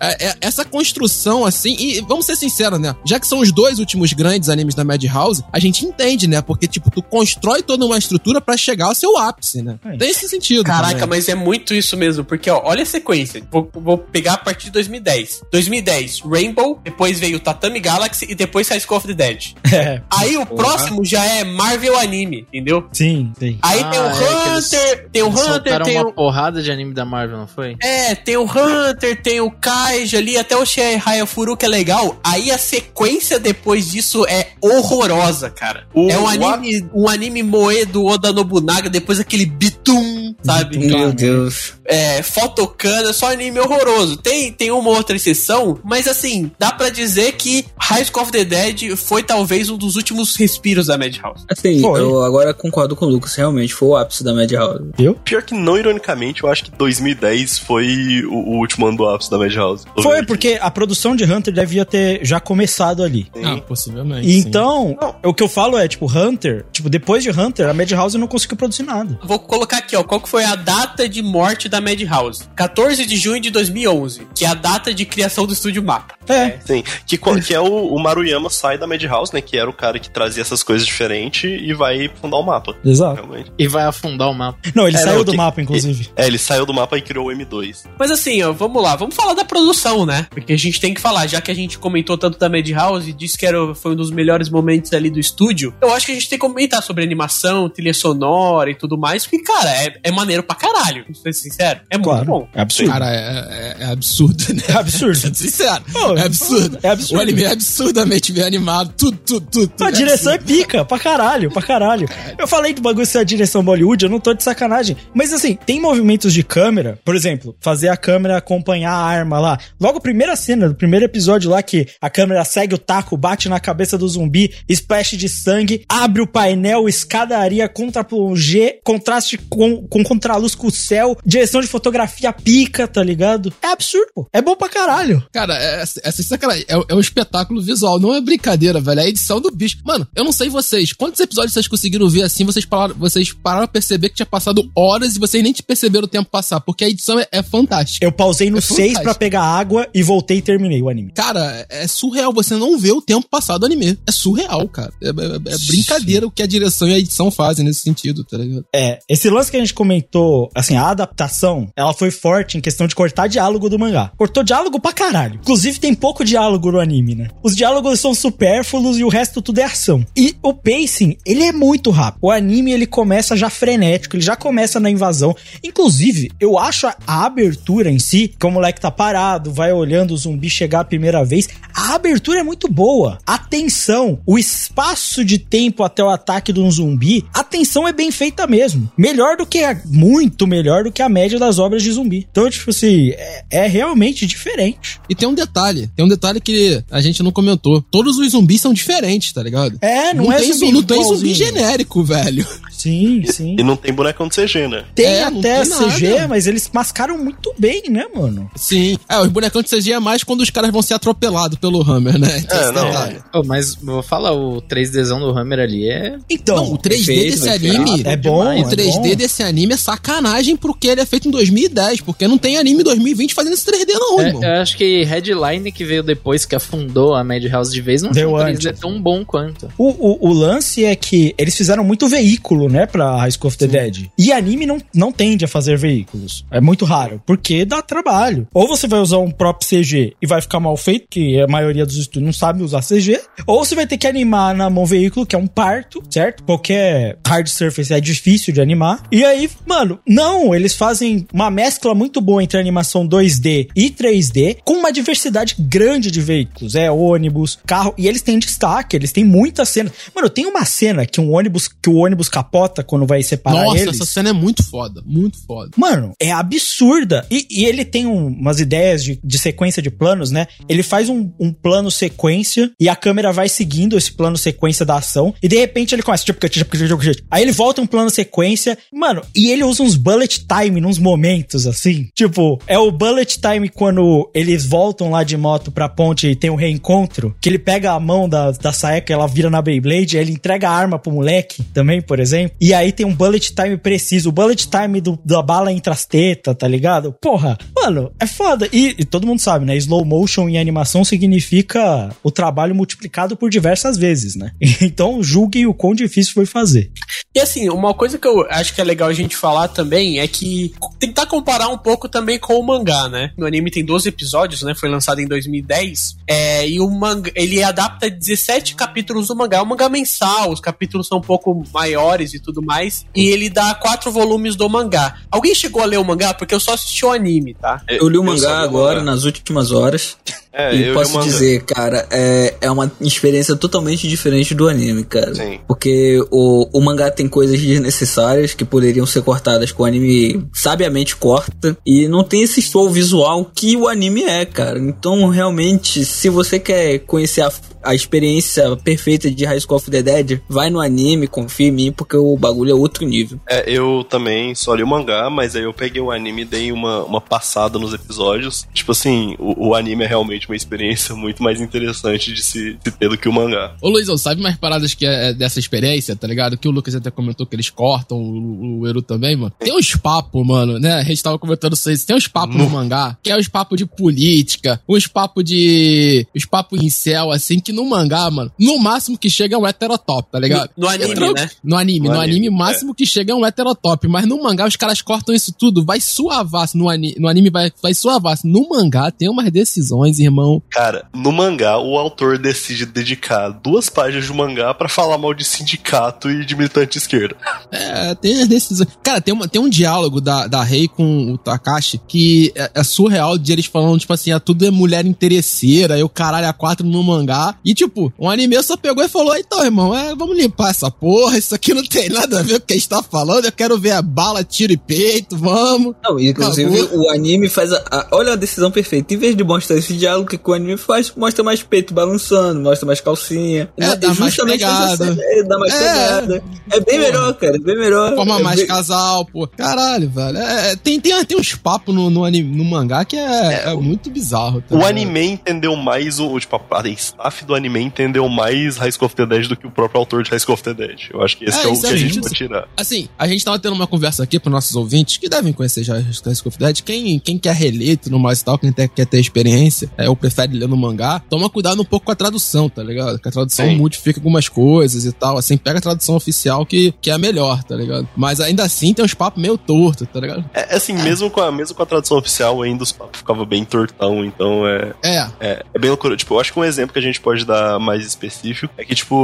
é- é- essa construção, assim, e vamos ser sinceros, né? Já que são os dois últimos grandes animes da Madhouse, a gente entende, né? Porque, tipo, tu constrói toda uma estrutura pra chegar ao seu ápice, né? É. Tem esse sentido. Caraca, também. mas é muito isso mesmo, porque ó, olha a sequência. Vou, vou pegar a partir de 2010. 2010, Rainbow, depois veio Tatami Galaxy e depois High School of the Dead. *laughs* É, Aí o próximo já é Marvel Anime, entendeu? sim, sim. Aí Ah, tem o é, que eles- Hunter, tem o Hunter, tem uma o. porrada de anime da Marvel, não foi? É, tem o Hunter, tem o Kaija ali, até o Shihaya Furu, que é legal. Aí a sequência depois disso é horrorosa, cara. O- é um anime, um anime moe do Oda Nobunaga, depois aquele Bitum, sabe? Meu Deus. é, Fotokana, só anime horroroso. Tem, tem uma outra exceção, mas assim, dá pra dizer que High School of the Dead foi talvez um dos últimos respiros da Madhouse. Assim, Foi. eu agora concordo com o Lucas, realmente foi o ápice da Madhouse. Pior que não ironicamente, eu acho que 2010 foi o, o último ano do ápice da Madhouse. Foi porque a produção de Hunter devia ter já começado ali. Ah, possivelmente. E Então, o que eu falo é, tipo, Hunter, tipo, depois de Hunter, a Madhouse não conseguiu produzir nada. Vou colocar aqui, ó, qual que foi a data de morte da Madhouse? 14 de junho de 2011, que é a data de criação do estúdio Mapa. É. Sim, que, que é o, o Maruyama sai da Madhouse, né? Que era o cara que trazia essas coisas diferentes e vai fundar o mapa. Exato. Realmente. E vai afundar o mapa. Não, ele É, saiu do que- mapa, inclusive. É, ele saiu do mapa e criou o M2. Mas assim, ó, vamos lá, vamos falar da produção, né? Porque a gente tem que falar, já que a gente comentou tanto da Madhouse e disse que era, foi um dos melhores momentos ali do estúdio, eu acho que a gente tem que comentar sobre animação, trilha sonora e tudo mais, porque, cara, é, é maneiro pra caralho, pra ser sincero. É muito Claro. bom. É absurdo. Cara, é, é- é absurdo, né? É absurdo. Sendo sincero. Pô, é absurdo. é absurdo. O anime é absurdamente bem animado. Tudo, tudo, tudo. tudo A direção é absurdo. pica, pra caralho, pra caralho. Eu falei do bagulho ser a direção Bollywood, eu não tô de sacanagem. Mas assim, tem movimentos de câmera, por exemplo, fazer a câmera acompanhar a arma lá. Logo, primeira cena do primeiro episódio lá, que a câmera segue o taco, bate na cabeça do zumbi, splash de sangue, abre o painel, escadaria, contra-plongé, contraste com, com contraluz com o céu, direção de fotografia pica, tá ligado? É absurdo, pô. É bom pra caralho. Cara, é, é, sem sacanagem, é, é um espetáculo visual, não é brincadeira, velho. É a edição do bicho. Mano, eu não sei vocês, quantos episódios vocês conseguiram ver assim, vocês pararam, vocês pararam a perceber que tinha passado horas e vocês nem te perceberam o tempo passar, porque a edição é, é fantástica. Eu pausei no É 6 fantástico. pra pegar água e voltei e terminei o anime. Cara, é surreal você não vê o tempo passado do anime. É surreal, cara. É, é- é brincadeira o que a direção e a edição fazem nesse sentido, tá ligado? É, esse lance que a gente comentou, assim, a adaptação, ela foi forte em questão de cortar diálogo do mangá. Cortou diálogo pra caralho. Inclusive, tem pouco diálogo no anime, né? Os diálogos são supérfluos e o resto tudo é ação. E o pacing, ele é muito rápido. O anime, ele começa já frenético, ele já começa na invasão. Inclusive, eu acho a, a abertura em si, que o moleque tá parado, vai olhando o zumbi chegar a primeira vez, a abertura é muito boa. A tensão, o espaço de tempo até o ataque de um zumbi, a tensão é bem feita mesmo. Melhor do que a, muito melhor do que a média das obras de zumbi. Então, tipo assim, é, é realmente diferente. E tem um detalhe, tem um detalhe que a gente não comentou. Todos os zumbis são diferentes, tá ligado? É, não, é tem, zumbi não tem zumbi genérico, velho. *laughs* Sim, sim. E não tem bonecão de CG, né? Tem É, até tem nada. CG, mas eles mascaram muito bem, né, mano? Sim. É, os bonecão de CG é mais quando os caras vão ser atropelados pelo Hammer, né? Tem É, não. Oh, mas vou falar, o 3Dzão do Hammer ali é. Então, Não, o 3D fez, desse anime. é bom, O é 3D bom. desse anime é sacanagem porque ele é feito em 2010. Porque não tem anime em 2020 fazendo esse 3D, não, É, irmão. eu acho que Headline que veio depois, que afundou a Madhouse de vez, não Deu tinha um antes. 3D tão bom quanto. O, o, o lance é que eles fizeram muito veículo, né, pra High School of the Dead. E anime não, não tende a fazer veículos. É muito raro, porque dá trabalho. Ou você vai usar um próprio CG e vai ficar mal feito, que a maioria dos estúdios não sabe usar CG. Ou você vai ter que animar na mão veículo, que é um parto, certo? Qualquer hard surface é difícil de animar. E aí, mano, não, eles fazem uma mescla muito boa entre animação 2D e 3D, com uma diversidade grande de veículos. É ônibus, carro, e eles têm destaque, eles têm muitas cenas. Mano, tem uma cena que um ônibus, que o ônibus capota quando vai separar Nossa, eles. essa cena é muito foda. Muito foda. Mano, é absurda. E, e ele tem um- umas ideias de, de sequência de planos, né? Ele faz um, um plano sequência e a câmera vai seguindo esse plano sequência da ação. E de repente ele começa. tipo, tipo, tipo, Aí ele volta um plano sequência. Mano, e ele usa uns bullet time nos momentos, assim. Tipo, é o bullet time quando eles voltam lá de moto pra ponte e tem um reencontro. Que ele pega a mão da, da Saeka, ela vira na Beyblade, ele entrega a arma pro moleque também, por exemplo. E aí tem um bullet time preciso. O bullet time do, da bala entre as tetas, tá ligado? Porra, mano, é foda. E, e todo mundo sabe, né? Slow motion em animação significa o trabalho multiplicado por diversas vezes, né? *laughs* Então julguem o quão difícil foi fazer. E assim, uma coisa que eu acho que é legal a gente falar também é que tentar comparar um pouco também com o mangá, né? No anime tem 12 episódios, né? Foi lançado em 2010. É, e o manga, ele adapta 17 capítulos do mangá. É um mangá mensal, os capítulos são um pouco maiores e tudo mais. E ele dá quatro volumes do mangá. Alguém chegou a ler o mangá? Porque eu só assisti o anime, tá? Eu li o mangá o agora, mangá. nas últimas horas. É, e posso dizer, cara, é, é uma experiência totalmente diferente do anime, cara. Sim. Porque o, o mangá tem coisas desnecessárias que poderiam ser cortadas que o anime sabiamente corta. E não tem esse show visual que o anime é, cara. Então, realmente, se você quer conhecer a, a experiência perfeita de High School of the Dead, vai no anime, confia em mim, porque o bagulho é outro nível. É, eu também só li o mangá, mas aí eu peguei o anime e dei uma, uma passada nos episódios. Tipo assim, o, o anime é realmente uma experiência *laughs* muito mais interessante de se, se ter do que o mangá. Ô Luizão, sabe mais paradas que é dessa experiência, tá ligado? Que o Lucas até comentou que eles cortam, o, o Eru também, mano. Tem uns papos, mano, né? A gente tava comentando isso aí. Tem uns papos no mangá, que é uns papos de política, uns papos de. uns papos em céu, assim, que no mangá, mano, no máximo que chega é um heterotop, tá ligado? No anime, É tran- né? No anime, No no, anime, anime, o máximo que chega é um heterotop, mas no mangá os caras cortam isso tudo, vai suavaço. No, ani no anime vai, vai suavaço. No mangá tem umas decisões, irmão. Cara, no mangá, o autor decide dedicar duas páginas de mangá pra falar mal de sindicato e de militante esquerda. É, tem as decisões. Cara, tem, uma, tem um diálogo da, da Rei com o Takashi que é, é surreal de eles falando, tipo assim, ah, tudo é mulher interesseira, eu caralho a quatro no mangá. E, tipo, o anime só pegou e falou: então, irmão, é, vamos limpar essa porra, isso aqui não tem nada a ver com o que a gente tá falando, eu quero ver a bala, tiro e peito, vamos. Não, inclusive Acabou. o anime faz a, a- Olha a decisão perfeita. Em vez de mostrar esse diálogo que o anime faz, mostra mais peito balançando, mostra mais calcinha. É, Não, dá mais pegada. É, dá mais É. pegada. É bem Porra. melhor, cara. É bem melhor. Forma é mais bem- casal, pô. Caralho, velho. É, é, tem, tem, tem uns papos no, no, anime, no mangá que é, é, muito bizarro. tá O anime entendeu mais o. Tipo, a a staff do anime entendeu mais High School of the Dead do que o próprio autor de High School of the Dead. Eu acho que esse É, é o que é a gente justo. pode tirar. Assim, a gente tava tendo uma conversa aqui pros nossos ouvintes, que devem conhecer já High School of the Dead. Quem, quem quer reler e tudo mais e tal, quem tem- quer ter experiência, é, ou prefere ler no mangá, toma cuidado um pouco com a tradução, tá ligado? Que a tradução Sim. modifica algumas coisas e tal. Assim, pega a tradução oficial que, que é a melhor, tá ligado? Mas ainda assim tem uns papos meio tortos, tá ligado? É assim, mesmo, com a, mesmo com a tradução oficial, ainda os papos ficavam bem tortão, então é, É. é, é bem loucura. Tipo, eu acho que um exemplo que a gente pode dar mais específico é que, tipo,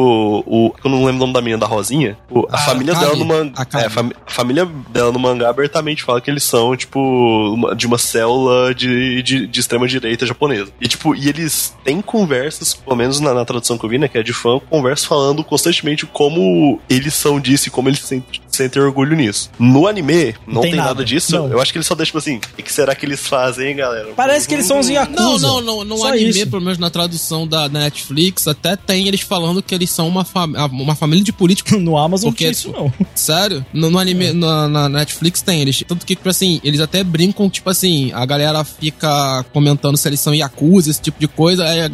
o. Eu não lembro o nome da menina da Rosinha. o- a A família Kali. dela no mangá. É, a, fami- a família dela no mangá abertamente fala que eles são, tipo, uma- de uma célula de, de, de extrema-direita japonesa. E, tipo, e eles têm conversas, pelo menos na, na tradução que eu vi, né, que é de fã, conversas falando constantemente como eles são disso e como eles sentem, sentem orgulho nisso. No anime, não, tem tem, nada, nada. disso. Não. Eu acho que eles só deixam, tipo assim, o que será que eles fazem, hein, galera? Parece que eles são os Yakuza. Não, não, não. No Só anime, isso. pelo menos na tradução da Netflix, até tem eles falando que eles são uma, fam uma família de políticos. *laughs* No Amazon Porque, não isso, *laughs* não. Sério? No, no anime, na, na Netflix tem eles. Tanto que, tipo assim, eles até brincam, tipo assim, a galera fica comentando se eles são Yakuza, esse tipo de coisa. Aí eh,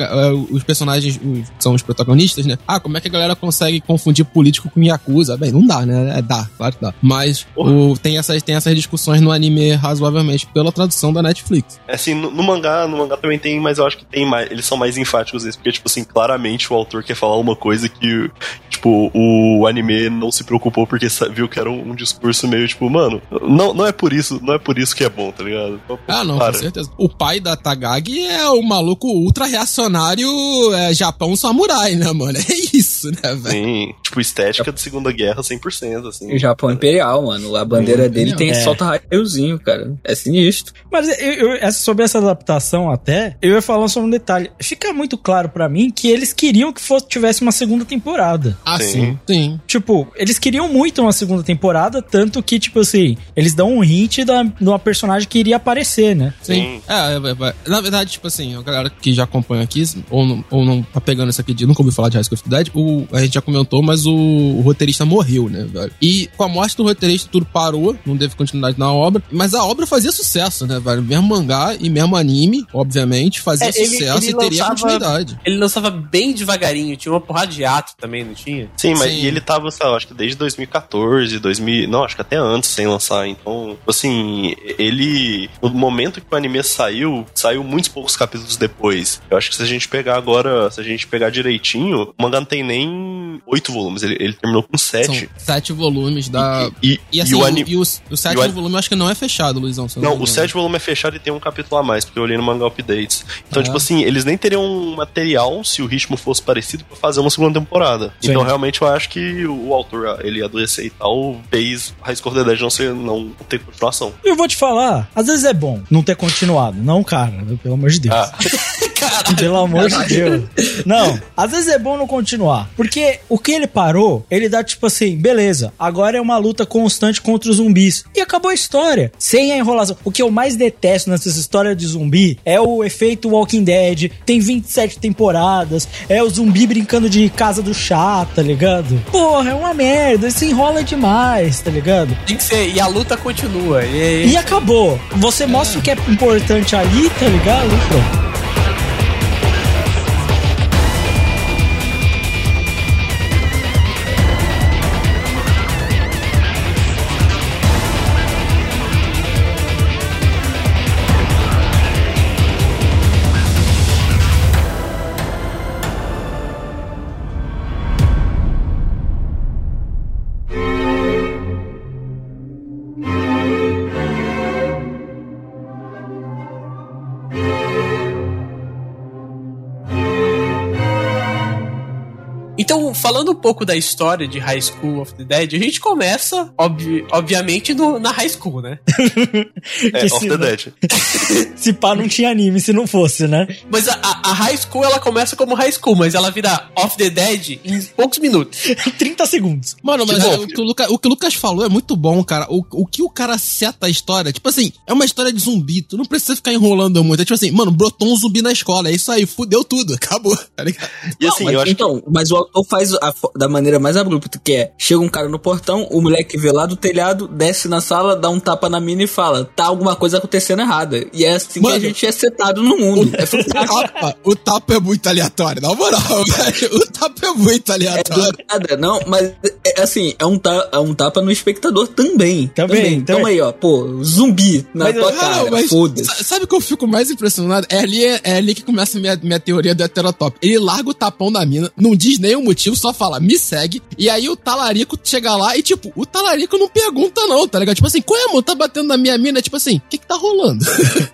os personagens os- são os protagonistas, né? Ah, como é que a galera consegue confundir político com Yakuza? Bem, não dá, né? É, dá, claro que dá. Mas o, tem, essas, tem essas discussões no anime razoavelmente pela tradução da Netflix. É assim, no, no mangá, no mangá também tem, mas eu acho que tem mais, eles são mais enfáticos nisso, porque, tipo assim, claramente o autor quer falar uma coisa que, tipo, o anime não se preocupou porque viu que era um, um discurso meio, tipo, mano, não, não é por isso, não é por isso que é bom, tá ligado? Ah, não, Para. com certeza. O pai da Tagagi é o maluco ultra reacionário é, Japão samurai, né, mano? *laughs* É isso, né, velho? Sim, tipo, estética da Segunda Guerra 100%, assim. O Japão Imperial, mano. A bandeira dele tem É. solta raiozinho, cara. É sinistro. Mas eu, eu- essa- sobre essa adaptação até, eu ia falando sobre um detalhe. Fica muito claro pra mim que eles queriam que fosse, tivesse uma segunda temporada. Ah, Sim. sim. Sim. Tipo, eles queriam muito uma segunda temporada, tanto que, tipo assim, eles dão um hint da, de uma personagem que iria aparecer, né? Sim. É, é, é, é. na verdade, tipo assim, a galera que já acompanha aqui, ou não, ou não tá pegando isso aqui de nunca ouviu falar de High School of the Dead, o, a gente já comentou, mas o, o roteirista morreu, né, velho? E com a morte do roteirista, tudo parou, não teve continuidade na obra, mas a obra fazia sucesso, né, velho? Mesmo mangá e mesmo anime, obviamente, fazia É, ele- sucesso ele e teria lançava- continuidade. Ele lançava bem devagarinho, tinha uma porrada de ato também, não tinha? Sim, mas Sim. e ele tava, sei lá, acho que desde 2014, 2000, não, acho que até antes sem lançar. Então, assim, ele no momento que o anime saiu, saiu muitos poucos capítulos depois. Eu acho que se a gente pegar agora, se a gente pegar direitinho, o mangá não tem nem oito volumes, ele, ele terminou com São sete. sete volumes da. E, e, E assim, e o o, anime e o, o sétimo ani- volume eu acho que não é fechado, Luizão. Não, me o sétimo volume é fechado e tem um capítulo a mais, porque eu olhei no Manga Updates. Então, Ah. tipo assim, eles nem teriam um material, se o ritmo fosse parecido, pra fazer uma segunda temporada. Sim. Então, realmente, eu acho que o, o autor, ele adoecer e tal, fez High School Dead não, ser, não ter continuação. Eu vou te falar, às vezes é bom não ter continuado. Não, cara, pelo amor de Deus. Ah, *laughs* Pelo amor de Deus. Não, às vezes é bom não continuar. Porque o que ele parou, ele dá tipo assim, beleza, agora é uma luta constante contra os zumbis. E acabou a história. Sem a enrolação. O que eu mais detesto nessas histórias de zumbi é o efeito Walking Dead. Tem 27 temporadas. É o zumbi brincando de casa do chá, tá ligado? Porra, é uma merda. Isso enrola demais, tá ligado? Tem que ser, e a luta continua. E, E acabou. Você mostra o que é importante ali, tá ligado? Pronto. Falando um pouco da história de High School of the Dead, a gente começa, obvi- obviamente, no- na High School, né? *laughs* É, se, the Dead. *laughs* se pá, não tinha anime se não fosse, né? Mas a, a- High School, ela começa como High School, mas ela vira Off the Dead em poucos minutos. *laughs* 30 segundos. Mano, mas Tipo, é, o, que o, Luca- o que o Lucas falou é muito bom, cara. O, o que o cara seta a história, tipo assim, é uma história de zumbi, tu não precisa ficar enrolando muito. É tipo assim, mano, brotou um zumbi na escola, é isso aí, fudeu tudo, acabou, tá ligado? E assim, Mas eu acho então, mas o autor faz a da maneira mais abrupta, que é, chega um cara no portão, o moleque vê lá do telhado, desce na sala, dá um tapa na mina e fala, tá alguma coisa acontecendo errada. E é assim Mano, que a gente é setado no mundo. É O fantástico. tapa, o tapa é muito aleatório, na moral, *laughs* velho. O tapa é muito É aleatório. nada, não, mas é assim, é um, ta, é um tapa no espectador também. Também, Então também. aí, ó, pô, zumbi na Mas tua Ah, cara, não, mas foda-se. sa- sabe o que eu fico mais impressionado? É ali, é ali que começa a minha, minha teoria do heterotop. Ele larga o tapão da mina, não diz nenhum motivo, só fala, me segue. E aí o talarico chega lá e, tipo, o talarico não pergunta, não, tá ligado? Tipo assim, qual é, mano? Tá batendo na minha mina? Tipo assim, o que que tá rolando? *laughs*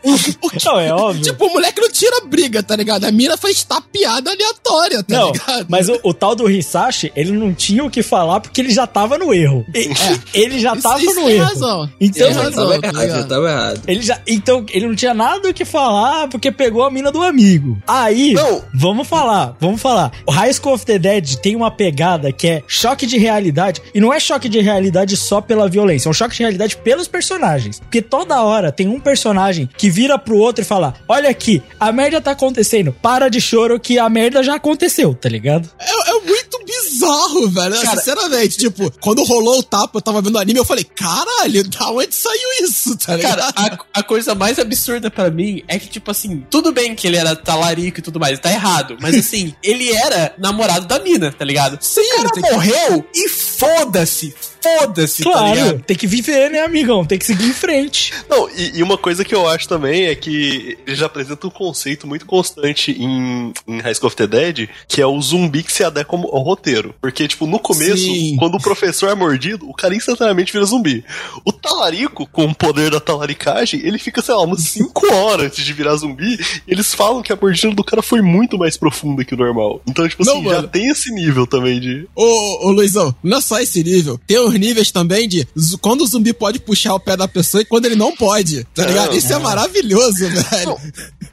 Não, é óbvio. tipo, o moleque não tira briga, tá ligado? A mina faz tapeada aleatória, tá não, ligado? mas o, o tal do Hisashi, ele não tinha o que falar porque ele já tava no erro. E- Ele já Isso- tava isso no erro. razão. Então, Tem já razão, tava tá errado, já ligado? tava errado. ele já, então, ele não tinha nada o que falar porque pegou a mina do amigo. Aí, Não. vamos falar, vamos falar. O High School of the Dead tem uma pegada que é choque de realidade. E não é choque de realidade só pela violência, é um choque de realidade pelos personagens. Porque toda hora tem um personagem que vira pro outro e fala: Olha aqui, a merda tá acontecendo, para de choro que a merda já aconteceu, tá ligado? É, é muito bizarro, velho. Sinceramente, tipo, quando rolou o tapa, eu tava vendo o anime, eu falei, caralho, da onde saiu isso, tá ligado? Cara, a, a coisa mais absurda pra mim é que, tipo assim, tudo bem que ele era talarico e tudo mais, tá errado. Mas *laughs* assim, ele era namorado da mina, tá ligado? Sim, o cara tem que- morreu e foda-se, foda-se, tá Claro, ligado? tem que viver, né, amigão? Tem que seguir em frente. Não, e, e uma coisa que eu acho também é que ele já apresenta um conceito muito constante em, em High School of the Dead, que é o zumbi que se adequa ao, roteiro. Porque, tipo, no começo, Sim. quando o professor é mordido, o cara instantaneamente vira zumbi. O talarico, com o poder da talaricagem, ele fica, sei lá, umas 5 horas antes de virar zumbi, e eles falam que a mordida do cara foi muito mais profunda que o normal. Então, tipo Não, assim, já tem esse nível também de... Ô, ô Luizão, não é só esse nível. Tem os níveis também de quando o zumbi pode puxar o pé da pessoa e quando ele não pode, tá ligado? Não. Isso é maravilhoso, velho.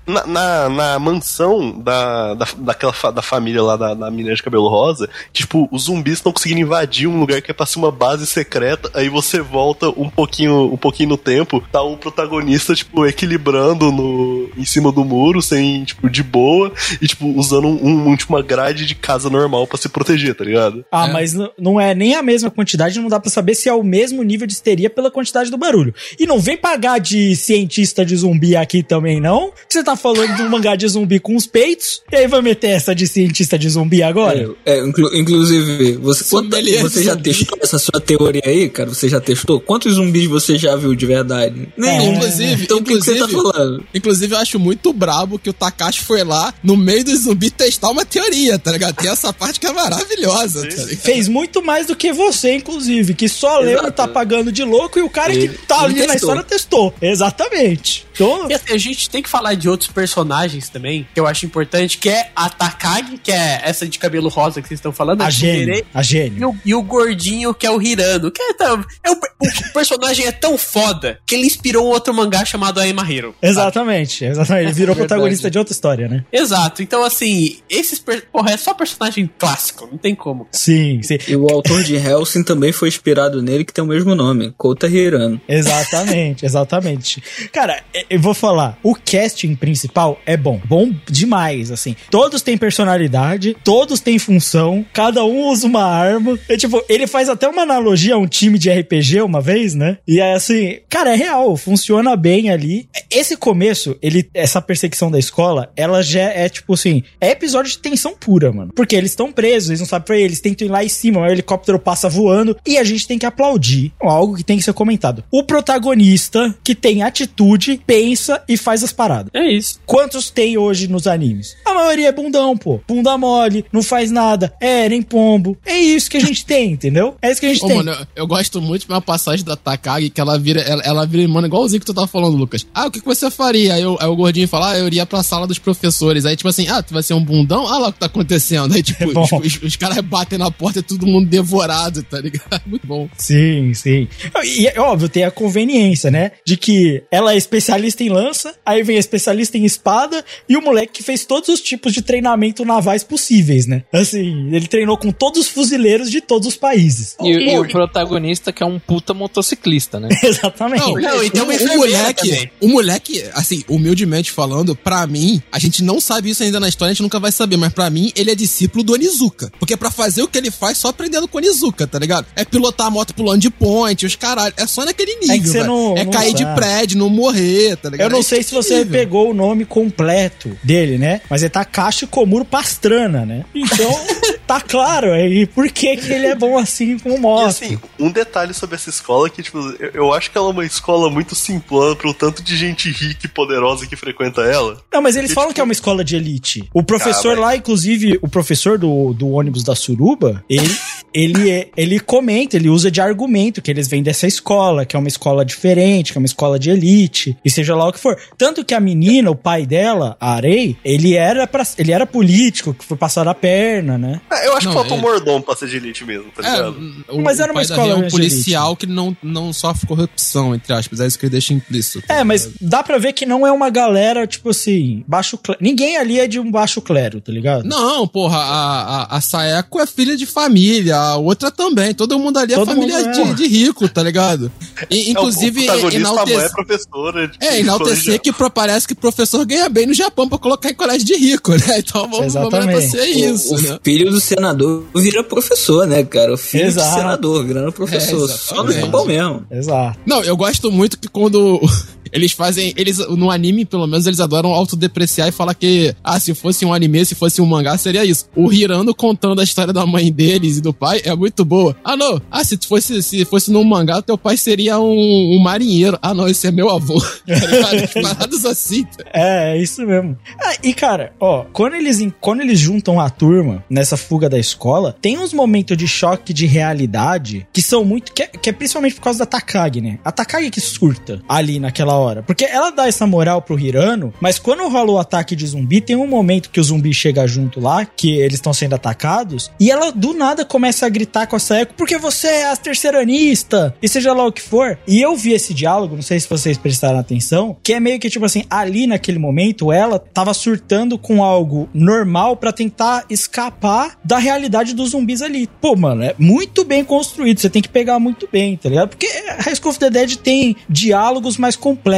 Na, na, na mansão da, da, daquela fa- da família lá da, da menina de cabelo rosa, tipo, os zumbis estão conseguindo invadir um lugar que é pra ser uma base secreta, aí você volta um pouquinho, um pouquinho no tempo, tá o protagonista, tipo, equilibrando no, em cima do muro, sem, tipo, de boa, e, tipo, usando um, um, tipo, uma grade de casa normal pra se proteger, tá ligado? Ah, É. mas não é nem a mesma quantidade, não dá pra saber se é o mesmo nível de histeria pela quantidade do barulho. E não vem pagar de cientista de zumbi aqui também, não? Que Você tá falando de um mangá de zumbi com os peitos, e aí vai meter essa de cientista de zumbi agora? É, é, inclu- inclusive, você, quanta- Sommelier você já zumbi. testou essa sua teoria aí, cara? Você já testou? Quantos zumbis você já viu de verdade? Nenhum. Inclusive, então o que você tá inclusive- falando? Inclusive, eu acho muito brabo que o Takashi foi lá, no meio dos zumbis, testar uma teoria, tá ligado? Tem essa parte que é maravilhosa, tá? Fez muito mais do que você, inclusive, que só e Exato. tá pagando de louco e o cara Ele- que tá ali na testou. história testou. Exatamente. Então, E assim, a gente tem que falar de outros personagens também, que eu acho importante, que é a Takagi, que é essa de cabelo rosa que vocês estão falando, a gênio, a E gênio. o, e o gordinho, que é o Hirano. Que é, tão- é o, o personagem é tão foda que ele inspirou um outro mangá chamado Aema Hero. Exatamente, exatamente. Ele virou Verdade. protagonista de outra história, né? Exato. Então, assim, esses. Porra, é só personagem clássico, não tem como. Sim, sim. E o autor de Hellsing também foi inspirado nele, que tem o mesmo nome, Kouta Hirano. Exatamente, exatamente. Cara, e- eu vou falar, o casting principal é bom, bom demais, assim. Todos têm personalidade, todos têm função, cada um usa uma arma. É tipo, ele faz até uma analogia a um time de RPG uma vez, né? E é assim, cara, é real, funciona bem ali. Esse começo, ele, essa perseguição da escola, ela já é tipo assim, é episódio de tensão pura, mano. Porque eles estão presos, eles não sabem pra eles, tentam ir lá em cima, o helicóptero passa voando e a gente tem que aplaudir. Algo que tem que ser comentado. O protagonista que tem atitude, pensa e faz as paradas. É isso. Quantos tem hoje nos animes? A maioria é bundão, pô. Bunda mole, não faz nada, é, nem pombo. É isso que a gente tem, entendeu? É isso que a gente Ô, tem. mano, eu, eu gosto muito de uma passagem da Takagi que ela vira, ela, ela vira, mano, igualzinho que tu tava falando, Lucas. Ah, o que, que você faria? Aí, eu- aí o gordinho fala, ah, eu iria pra sala dos professores. Aí, tipo assim, ah, tu vai ser um bundão? Ah lá o que tá acontecendo. Aí, tipo, *laughs* É bom. os, os- os caras batem na porta e todo mundo devorado, tá ligado? *laughs* Muito bom. Sim, sim. E é óbvio, tem a conveniência, né? De que ela é especialista em lança, aí vem a especialista em espada e o moleque que fez todos os tipos de treinamento navais possíveis, né? Assim, ele treinou com todos os fuzileiros de todos os países. E, e o protagonista que é um puta motociclista, né? *laughs* Exatamente. Não, Não, e tem uma o, moleque, também. o moleque, assim, humildemente falando, pra mim, a gente não sabe isso ainda na história, a gente nunca vai saber, mas pra mim, ele é discípulo do Onizuka. Porque pra fazer o que ele faz, só aprendendo com o Onizuka, tá ligado? É pilotar a moto pulando de ponte, os caralho. É só naquele nível, É que você velho. não- É não cair de sabe. prédio, não morrer, tá ligado? Eu não É sei esse se você pegou o nome completo dele, né? Mas é Takashi Komuro Pastrana, né? Então, *laughs* tá claro aí por que, que ele é bom assim com E moto. assim, um detalhe sobre essa escola que, tipo, eu, eu acho que ela é uma escola muito simplona pro tanto de gente rica e poderosa que frequenta ela. Não, mas eles Porque, falam tipo, que é uma escola de elite. O professor lá, inclusive, o professor do, do ônibus da Suruba, ele, *laughs* ele, é- ele comenta, ele usa de argumento que eles vêm dessa escola, que é uma escola diferente, que é uma escola de elite, e seja lá o que for. Tanto que a menina, o pai dela, a Arei, ele era, pra, ele era político, que foi passar a perna, né? É, eu acho Não, que falta um é- mordomo pra ser de elite mesmo, tá É, ligado? o, Mas era o uma escola Rei é um de policial que não, não sofre corrupção, entre aspas. É isso que ele deixa implícito. tá É, mas dá pra ver que não é uma galera, tipo assim, baixo clero. Ninguém ali é de um baixo clero, tá ligado? Não, porra, a, a, a Saeko é filha de família, a outra também. Todo mundo ali é Todo família é. de, de rico, tá ligado? E, inclusive, *laughs* é, o a mãe é enaltecer. professora. De, É, enaltecer que pro- parece que professor ganha bem no Japão pra colocar em colégio de rico, né? Então vamos, vamos Exatamente. enaltecer isso, o, o né? filho do senador vira professor, né, cara? O filho Exato. do senador virando professor. É, Só no. Japão mesmo. Exato. Não, eu gosto muito que quando eles fazem. Eles, no anime, pelo menos, eles adoram autodepreciar e falar que, ah, se fosse um anime, se fosse um mangá, seria isso. O Hirano contando a história da mãe deles e do pai é muito boa. Ah, não. Ah, se fosse, se fosse num mangá, teu pai seria um, um marinheiro. Ah, não, esse é meu avô. *laughs* Tá? *laughs* Paradas assim. tá? É, é isso mesmo. Ah, e cara, ó, quando eles, quando eles juntam a turma nessa fuga da escola, tem uns momentos de choque de realidade que são muito. Que é, que é principalmente por causa da Takagi, né? A Takagi que surta ali naquela hora. Porque ela dá essa moral pro Hirano, mas quando rola o ataque de zumbi, tem um momento que o zumbi chega junto lá, que eles estão sendo atacados, e ela do nada começa a gritar com a Saeko, porque você é a terceiranista, e seja lá o que for. E eu vi esse diálogo, não sei se vocês prestaram atenção, que é meio que tipo assim, ali naquele momento, ela tava surtando com algo normal pra tentar escapar da realidade dos zumbis ali. Pô, mano, é muito bem construído, você tem que pegar muito bem, tá ligado? Porque High School of the Dead tem diálogos mais complexos,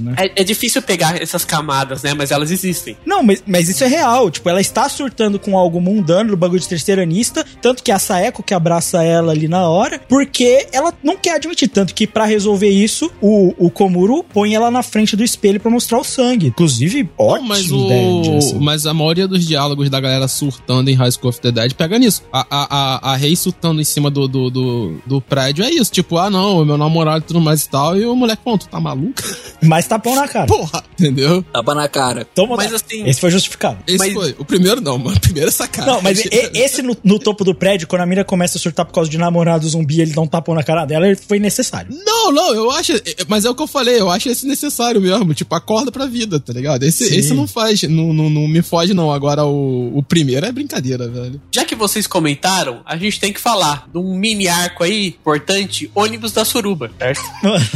né? É, é difícil pegar essas camadas, né? Mas elas existem. Não, mas, mas isso é real. Tipo, ela está surtando com algo mundano do bagulho de terceiranista. Tanto que a Saeko que abraça ela ali na hora. Porque ela não quer admitir. Tanto que pra resolver isso, o, o Komuro põe ela na frente do espelho pra mostrar o sangue. Inclusive, ótimo mas, o, mas a maioria dos diálogos da galera surtando em High School of the Dead pega nisso. A, a, a, a Rei surtando em cima do, do, do, do prédio é isso. Tipo, ah, não, meu namorado e tudo mais e tal. E o moleque, pô, tu tá maluco? Mas tapão na cara. Porra, entendeu? Tapa na cara. Toma Mas assim- Esse foi justificado. Esse Mas- foi. O primeiro não, mano. O primeiro é sacanagem. Não, mas e- *laughs* esse no, no topo do prédio, quando a mira começa a surtar por causa de namorado zumbi, ele dá um tapão na cara dela, ele foi necessário. Não, não, eu acho. é, Mas é o que eu falei, eu acho esse necessário mesmo. Tipo, acorda pra vida, tá ligado? Esse, Sim. esse não faz, não, não, não me foge, não. Agora o, o primeiro é brincadeira, velho. Já que vocês comentaram, a gente tem que falar de um mini arco aí, importante, ônibus da suruba, certo? *laughs*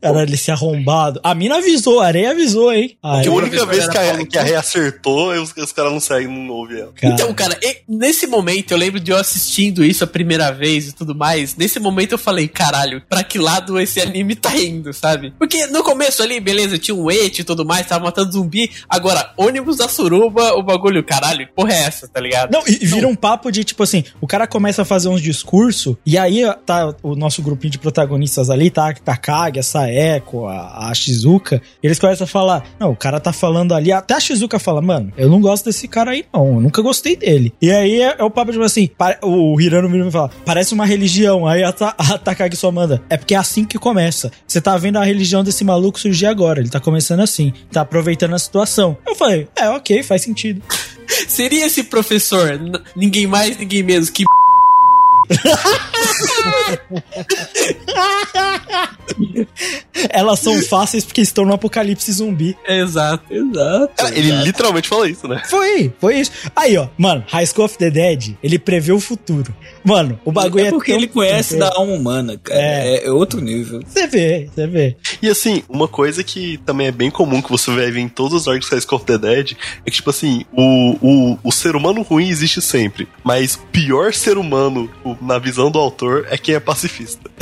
Caralho, esse arrombado. A mina avisou, a areia avisou, hein? A Que a areia- única vez que a, que a Rei acertou, os, os caras não seguem, não ouvem ela. Cara. Então, cara, e- nesse momento, eu lembro de eu assistindo isso a primeira vez e tudo mais. Nesse momento eu falei, caralho, pra que lado esse anime tá indo, sabe? Porque no começo ali, beleza, tinha um et e tudo mais, tava matando zumbi. Agora, ônibus da suruba, o bagulho, caralho, que porra é essa, tá ligado? Não, e vira um papo de tipo assim: o cara começa a fazer uns discursos, e aí tá o nosso grupinho de protagonistas ali, tá a Takagi, a Saeko, a, a Shizuka, eles começam a falar: não, o cara tá falando ali, até a Shizuka fala, mano, eu não gosto desse cara aí, não, eu nunca gostei dele. E aí é, é o papo tipo assim: o Hirano vira e fala, parece uma religião. Aí a, a Takagi só manda, é porque é assim que começa. Você tá vendo a religião desse maluco surgir agora, ele tá começando assim, tá aproveitando a situação. Eu falei, é, ok, faz sentido. *laughs* Seria esse professor, ninguém mais, ninguém menos que. *laughs* *laughs* Elas são fáceis porque estão no apocalipse zumbi. Exato. Exato. Ele literalmente fala isso, né? Foi, foi isso. Aí, ó, mano, High School of the Dead, ele prevê o futuro. Mano, o bagulho é, é porque tão- ele conhece da alma humana, cara. É. É, é outro nível. Você vê, você vê. E assim, uma coisa que também é bem comum que você vai ver em todos os arcos High School of the Dead é que, tipo assim, o, o, o ser humano ruim existe sempre, mas o pior ser humano, na visão do autor, é quem é pacifista. *laughs*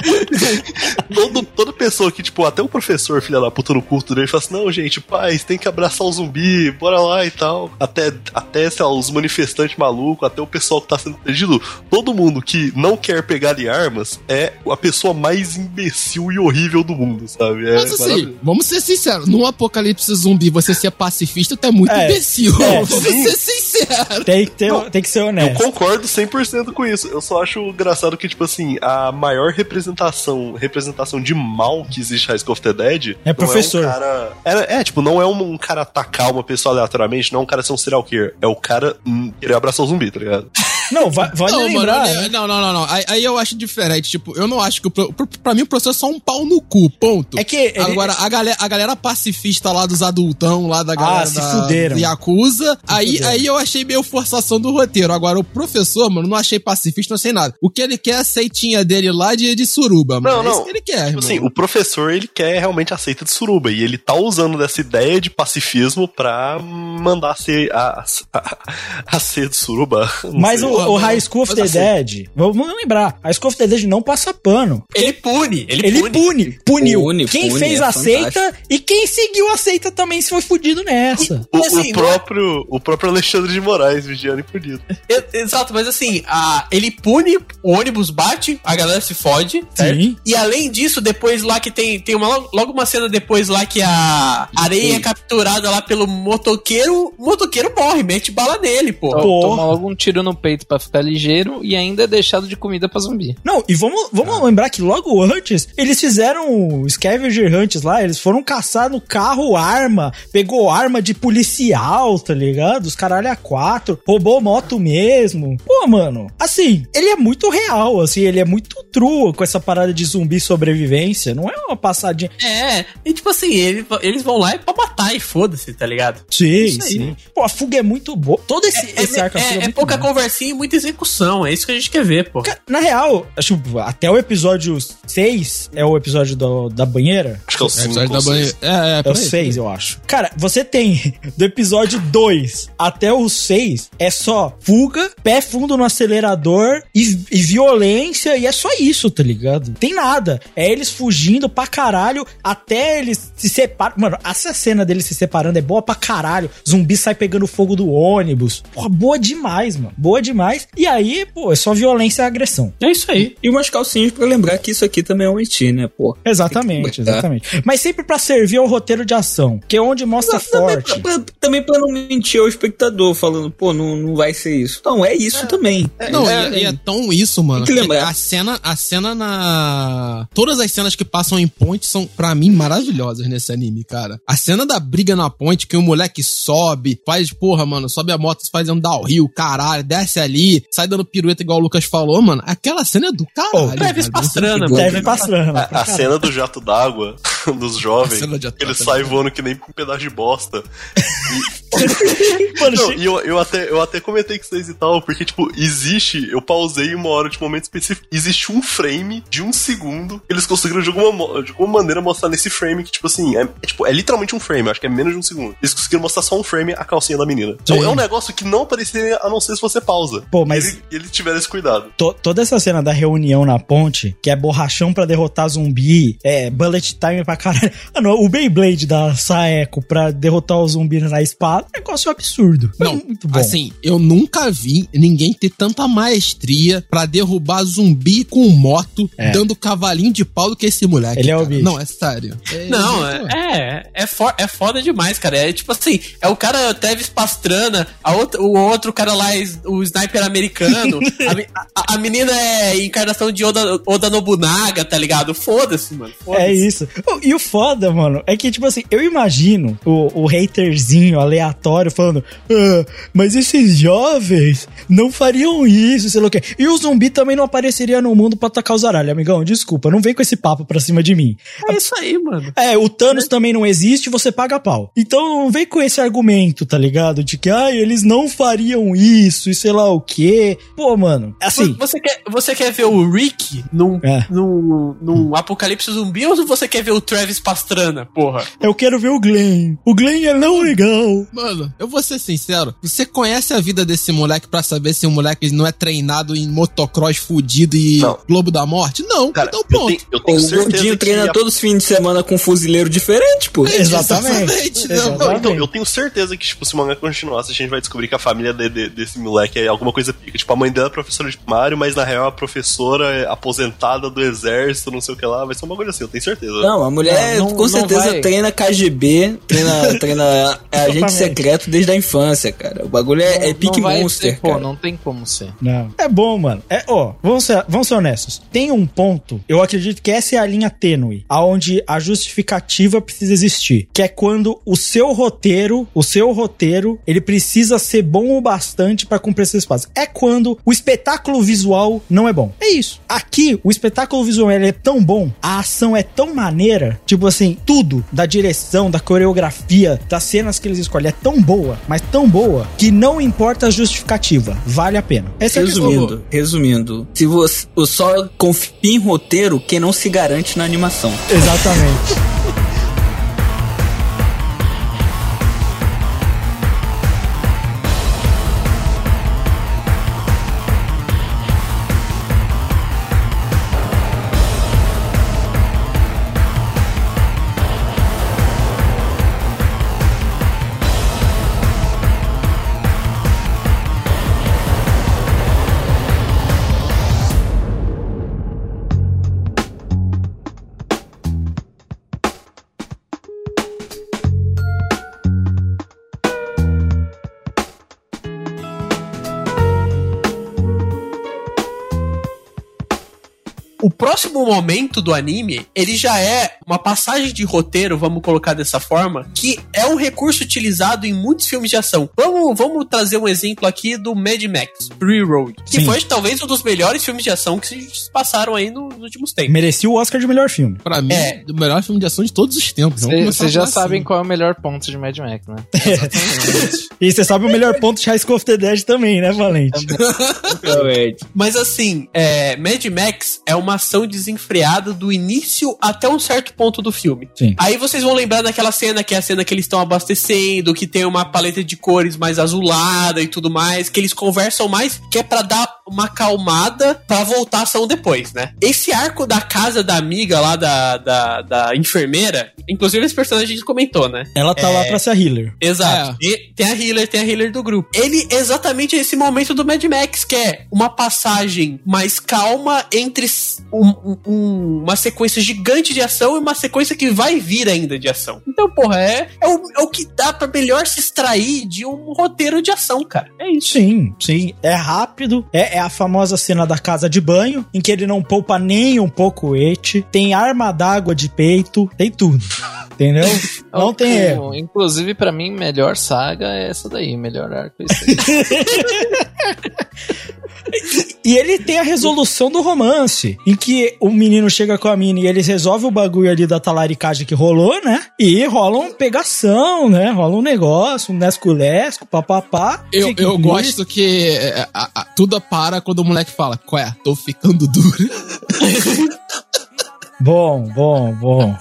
Tipo todo, toda pessoa que, tipo, até o professor, filha da puta no culto dele, fala assim: não, gente, paz, tem que abraçar o zumbi, bora lá e tal. Até, até sei lá, os manifestantes malucos, até o pessoal que tá sendo perdido. Todo mundo que não quer pegar em armas é a pessoa mais imbecil e horrível do mundo, sabe? É Mas assim, vamos ser sinceros, num apocalipse zumbi você ser pacifista, tu é muito É, imbecil. é, *laughs* vamos sim. ser sinceros. Tem que, ter, tem que ser Eu honesto. concordo 100% com isso. Eu só acho engraçado que, tipo assim, a maior representação representação de mal que existe em High School of the Dead É professor. Não é, um cara, é, é, tipo, não é um, um cara atacar uma pessoa aleatoriamente, não é um cara ser um serial killer. É o cara hum, querer abraçar o zumbi, tá ligado? *laughs* Não, vai, vale Não, lembrar. mano, né? não, não, não, não. Aí, aí eu acho diferente. Tipo, eu não acho que o. pro- pro- Pra mim, o professor é só um pau no cu, ponto. É que ele- Agora, a galera, a galera pacifista lá dos adultão, lá da galera Ah, se da, fuderam. Yakuza, aí, fuderam. aí eu achei meio forçação do roteiro. Agora, o professor, mano, não achei pacifista, não sei nada. O que ele quer é a aceitinha dele lá de, de suruba, mano. Não, É não. isso que ele quer, irmão. Tipo assim, o professor, ele quer realmente aceita de suruba. E ele tá usando dessa ideia de pacifismo pra mandar ser a, a, a ser de suruba. *laughs* Não Mas sei. o, o High School of the assim- Dead, vamos lembrar, High School of the Dead não passa pano. Ele pune, ele, Ele pune. pune, puniu. Pune, quem pune, fez é aceita fantástico. e quem seguiu aceita também se foi fudido nessa. O, assim, o não é- próprio, o próprio Alexandre de Moraes, vigiando e punido. Exato, mas assim, a, ele pune, o ônibus bate, a galera se fode, certo? Sim. E além disso, depois lá que tem, tem uma, logo uma cena depois lá que a areia é capturada lá pelo motoqueiro, o motoqueiro morre, mete bala nele, pô. Pô. Toma logo um tiro no peito pra ficar ligeiro e ainda é deixado de comida pra zumbi. Não, e vamos, vamos lembrar que logo antes, eles fizeram scavenger hunts lá, eles foram caçar no carro arma, pegou arma de policial, tá ligado? Os caralho a quatro, roubou moto mesmo. Pô, mano, assim, ele é muito real, assim, ele é muito true com essa parada de zumbi sobrevivência, não é uma passadinha. É, e tipo assim, ele- eles vão lá e pra matar e foda-se, tá ligado? Sim, aí. sim. Pô, a fuga é muito boa. Todo esse, É, esse arco a fuga é, é muito pouca bom. conversinha e muita execução, é isso que a gente quer ver, pô. Na real, acho até o episódio 6 é o episódio do- da banheira. Acho que é o É, 5 episódio da banheira. É, é, É o aí. 6, eu acho. Cara, você tem *laughs* do episódio 2 até o 6 é só fuga, pé fundo no acelerador e, e violência, e é só isso, tá ligado? Tem nada. É eles fugindo pra caralho até eles se separam. Mano, essa cena deles se separando é boa pra caralho. Zumbi sai pegando fogo do ônibus. Porra, boa demais, mano. Boa demais. mais. E aí, pô, é só violência e agressão. É isso aí. E umas calcinhas pra lembrar que isso aqui também é um eti, né, pô? Exatamente, exatamente. Mas sempre pra servir ao roteiro de ação, que é onde mostra Também forte. pra, pra- também pra não mentir ao espectador, falando, pô, não, não vai ser isso. Não, é isso também. Não, é, e, e é tão isso, mano. Tem que lembrar. A cena, a cena na. Todas as cenas que passam em ponte são, pra mim, maravilhosas nesse anime, cara. A cena da briga na ponte, que o moleque sobe, faz, porra, mano, sobe a moto fazendo downhill, caralho, desce ali, sai dando pirueta igual o Lucas falou, mano. Aquela cena é do caralho. Travis velho. Pastrana, mano. Deve passando. A, a cena do jato d'água *laughs* dos jovens, ele sai voando que nem com um pedaço de bosta. *laughs* Mano, Não, e eu, eu, até, eu até comentei com vocês e tal, porque, tipo, existe, eu pausei uma hora de momento específico, existe um frame de um segundo eles conseguiram de alguma, de alguma maneira mostrar nesse frame que, tipo assim, é, é, tipo, é literalmente um frame, eu acho que é menos de um segundo. Eles conseguiram mostrar só um frame, a calcinha da menina. Então Sim. é um negócio que não apareceria a não ser se você pausa. Pô, mas- E ele- eles tiveram esse cuidado. to- toda essa cena da reunião na ponte, que é borrachão pra derrotar zumbi, é bullet time pra caralho. *laughs* Ah, não, o Beyblade da Saeco pra derrotar o zumbi na espada, é um negócio absurdo. Não, muito bom. assim, eu nunca vi ninguém ter tanta maestria pra derrubar zumbi com moto, É. dando cavalinho de pau do que esse moleque. Ele é o bicho. Não, é sério. É- Não, é, é, é, fo- é foda demais, cara. É tipo assim, é o cara Tevis Pastrana, a outra, o outro cara lá, é o sniper americano, *laughs* a, a- a menina é encarnação de Oda, Oda Nobunaga, tá ligado? Foda-se, mano. Foda-se. É isso. E o foda, mano, é que, tipo assim, eu imagino o, o haterzinho aleatório falando, "Ah, mas esses jovens não fariam isso, sei lá o quê. E o zumbi também não apareceria no mundo pra atacar os aralhos, amigão. Desculpa, não vem com esse papo pra cima de mim. É isso aí, mano. É, o Thanos também não existe, você paga pau. Então não vem com esse argumento, tá ligado? De que, ai, eles não fariam isso e sei lá o quê. Pô, mano, assim, Você quer, você quer ver o Rick num, É. num, num apocalipse zumbi ou você quer ver o Travis Pastrana, porra? eu quero ver o Glenn. O Glenn é não legal. Mano, eu vou ser sincero. Você conhece a vida desse moleque pra saber se o moleque não é treinado em motocross fudido e Não. Globo da Morte? Não, Cara, então eu pronto. tenho, eu O tenho certeza gordinho treina a- todos os fins de semana com um fuzileiro diferente, pô. Exatamente. Exatamente, né, Exatamente. Não, então, eu tenho certeza que, tipo, se o mangá continuasse, a gente vai descobrir que a família de- de- desse moleque é alguma coisa pica. Tipo, a mãe dela é professora de primário, mas na real é a professora é aposentada do exército, não sei o que lá. Vai ser uma coisa assim, eu tenho certeza. Não, a mulher Não, não- com não certeza vai. treina KGB, treina, treina *laughs* agente secreto desde a infância, cara. O bagulho é, é Não pique monster, ter, pô, cara. não tem como ser. Não. É bom, mano. É, ó, vamos ser, vamos ser honestos. Tem um ponto, eu acredito que essa é a linha tênue, aonde a justificativa precisa existir, que é quando o seu roteiro, o seu roteiro, ele precisa ser bom o bastante pra cumprir esse espaço. É quando o espetáculo visual não é bom. É isso. Aqui, o espetáculo visual é tão bom, a ação é tão maneira, tipo assim, tudo da direção, da coreografia, das cenas que eles escolhem é tão boa, mas tão boa, que não importa a justificativa, vale a pena. Essa é a. Resumindo, resumindo, se você só confia em roteiro, quem não se garante na animação. Exatamente. Próximo momento do anime, ele já é uma passagem de roteiro, vamos colocar dessa forma, que é um recurso utilizado em muitos filmes de ação. Vamos, vamos trazer um exemplo aqui do Mad Max, Free Road, que Sim. foi talvez um dos melhores filmes de ação que se passaram aí no- nos últimos tempos. Merecia o Oscar de melhor filme. Pra mim, É. o melhor filme de ação de todos os tempos. Vocês já a falar sabem assim. qual é o melhor ponto de Mad Max, né? *laughs* E você sabe o melhor ponto de High School of the Dead também, né, Valente? Mas assim, é, Mad Max é uma uma ação desenfreada do início até um certo ponto do filme. Sim. Aí vocês vão lembrar daquela cena que é a cena que eles estão abastecendo, que tem uma paleta de cores mais azulada e tudo mais, que eles conversam mais, que é pra dar uma acalmada pra voltar a ação depois, né? Esse arco da casa da amiga lá da, da, da enfermeira, inclusive esse personagem a gente comentou, né? Ela tá lá pra ser a healer. Exato. E tem a healer, tem a healer do grupo. Ele é exatamente esse momento do Mad Max, que é uma passagem mais calma entre s- um- um- uma sequência gigante de ação e uma sequência que vai vir ainda de ação. Então, porra, é, é, o, é o que dá pra melhor se extrair de um roteiro de ação, cara. É isso. Sim, sim. É rápido. É, é a famosa cena da casa de banho, em que ele não poupa nem um pouco o et. Tem arma d'água de peito. Tem tudo. *laughs* Entendeu? Não tem O- erro. Inclusive, pra mim, melhor saga é essa daí. Melhor arco é aí. *laughs* E ele tem a resolução do romance, em que o menino chega com a mina e eles resolvem o bagulho ali da talaricagem que rolou, né? E rola uma pegação, né? Rola um negócio, um nesculesco, papapá. Eu, eu gosto que é, a- a- tudo para quando o moleque fala, qual é? Tô ficando duro. *laughs* Bom, bom, bom.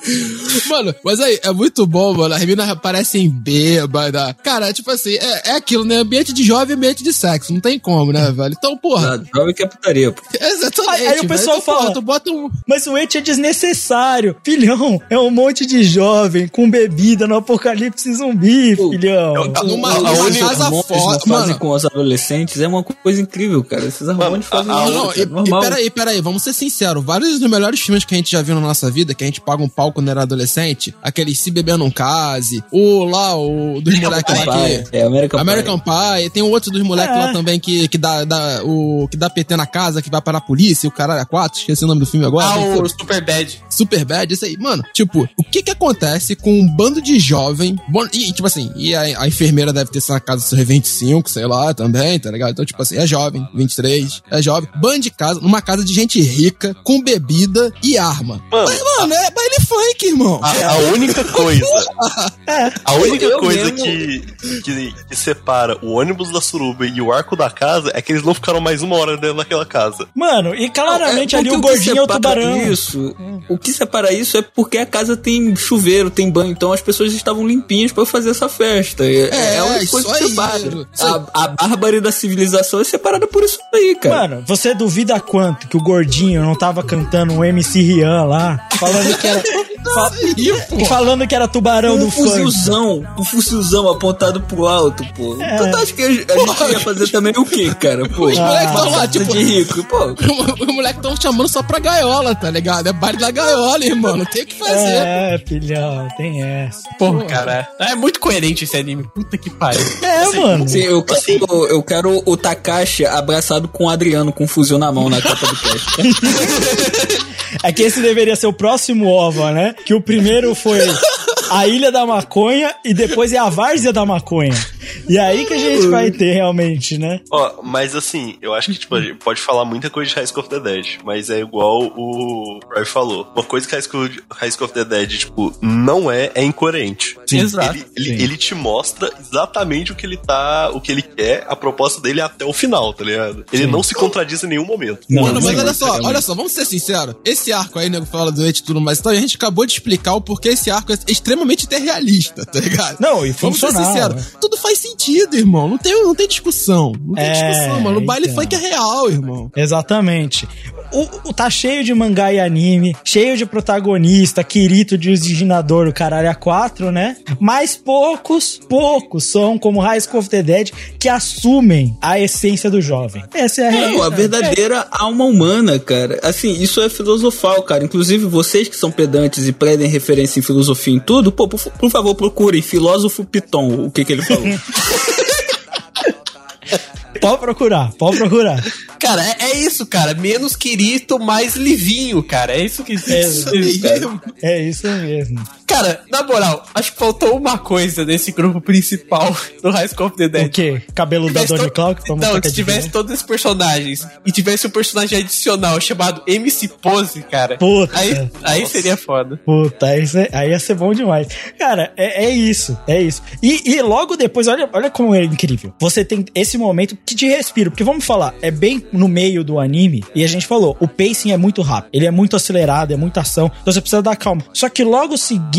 Mano, mas aí, é muito bom, mano. As meninas parecem bêbada. Cara, tipo assim, é, é aquilo, né? Ambiente de jovem, ambiente de sexo. Não tem como, né, velho? Então, porra. Ah, Jovem que é putaria, pô. Exatamente. Aí- aí o pessoal Então, porra, fala- Tu bota um. Mas o et é desnecessário. Filhão, é um monte de jovem com bebida no apocalipse zumbi, Pô, filhão. Numa, O- numa o- os casa foda. não fazem Mano, com os adolescentes é uma coisa incrível, cara. Esses hormônios a- fazem a- isso, Não, cara, e, e peraí, peraí, vamos ser sinceros. Vários dos melhores filmes que a gente já viu na nossa vida, que a gente paga um pau quando era adolescente, aquele Se Beber Não Case, o lá, o dos moleques lá Pai, que. é American, American Pie, tem um outro dos moleques É. lá também que, que, dá, dá, o, que dá PT na casa, que vai para a polícia, o caralho a quatro, esqueci o nome do filme agora. Ah, o pô, Super Bad. Super bad, isso aí. Mano, tipo, o que que acontece com um bando de jovem... Bom, e, tipo assim, e a, a enfermeira deve ter sido na casa dos seus 25, sei lá, também, tá ligado? Então, tipo assim, é jovem, 23, é jovem. Bando de casa, numa casa de gente rica, com bebida e arma. Mano, Mas, mano, é baile funk, irmão. a, a única *laughs* coisa. A única Eu coisa que, que, que separa o ônibus da suruba e o arco da casa é que eles não ficaram mais uma hora dentro daquela casa. Mano, e claramente É, ali o gordinho é o tubarão. Isso, o que separa isso é porque a casa tem chuveiro, tem banho, então as pessoas estavam limpinhas pra fazer essa festa. É, É, é a única isso coisa que separa. A, a bárbara da civilização é separada por isso aí, cara. Mano, você duvida quanto que o gordinho não tava cantando um MC Rian lá, falando que era. fa- falando que era tubarão um do funk. fuzilzão, um fuzilzão apontado pro alto, pô. É. Então tu acha que a, a gente ia fazer também o quê, cara? Pô, Os moleques tão lá, tipo- de rico, pô. *laughs* Os moleques tão chamando só pra gaiola, tá ligado? É baile da gaiola, irmão. Não tem o que fazer. É, filhão, tem essa. Porra, cara. É muito coerente esse anime. Puta que pariu. *laughs* É, mano. Sim, eu quero, eu quero o Takashi abraçado com o Adriano com um fuzil na mão na capa do *laughs* cast. É que esse deveria ser o próximo OVA, né? Que o primeiro foi a Ilha da Maconha e depois é a Várzea da Maconha. E aí que a gente vai ter realmente, né? Ó, mas assim, eu acho que tipo, a gente pode falar muita coisa de High School of the Dead, mas é igual o Roy falou. Uma coisa que High School, High School of the Dead, tipo, não é, é incoerente. Exato. Ele, ele, ele te mostra exatamente o que ele tá, o que ele quer, a proposta dele até o final, tá ligado? Ele não se contradiz em nenhum momento. Não, Mano, mas olha só, olha só, vamos ser sinceros. Esse arco aí, nego, fala do Eit e tudo mais, então a gente acabou de explicar o porquê esse arco é extremamente realista, tá ligado? Não, e Vamos ser funcional, sinceros. né? Tudo faz sentido, irmão. Não tem, não tem discussão. Não tem É, discussão, mano. O baile então. funk é real, irmão. Exatamente. O, o- tá cheio de mangá e anime, cheio de protagonista, Kirito de originador, o caralho a quatro, né? Mas poucos, poucos são como High School of the Dead que assumem a essência do jovem. Essa é a Não, a verdadeira alma humana, cara. Assim, isso é filosofal, cara. Inclusive, vocês que são pedantes e predem referência em filosofia em tudo, pô, por, por favor, procurem filósofo Piton, o que que ele falou. *laughs* *laughs* Pode procurar, pode procurar. Cara, é, é isso, cara. Menos Kirito, mais Livinho, cara. É isso que É, isso, cara. É isso mesmo. Cara, na moral, acho que faltou uma coisa nesse grupo principal do High School of the Dead. O quê? Cabelo da Donnie Clark? Não, se tivesse todos os personagens e tivesse um personagem adicional chamado MC Pose, cara. Puta. Aí, aí seria foda. Puta, aí, aí ia ser bom demais. Cara, é, é isso, é isso. E, e logo depois, olha, olha como é incrível. Você tem esse momento que te respira. Porque vamos falar, é bem no meio do anime. E a gente falou, o pacing é muito rápido. Ele é muito acelerado, é muita ação. Então você precisa dar calma. Só que logo seguinte,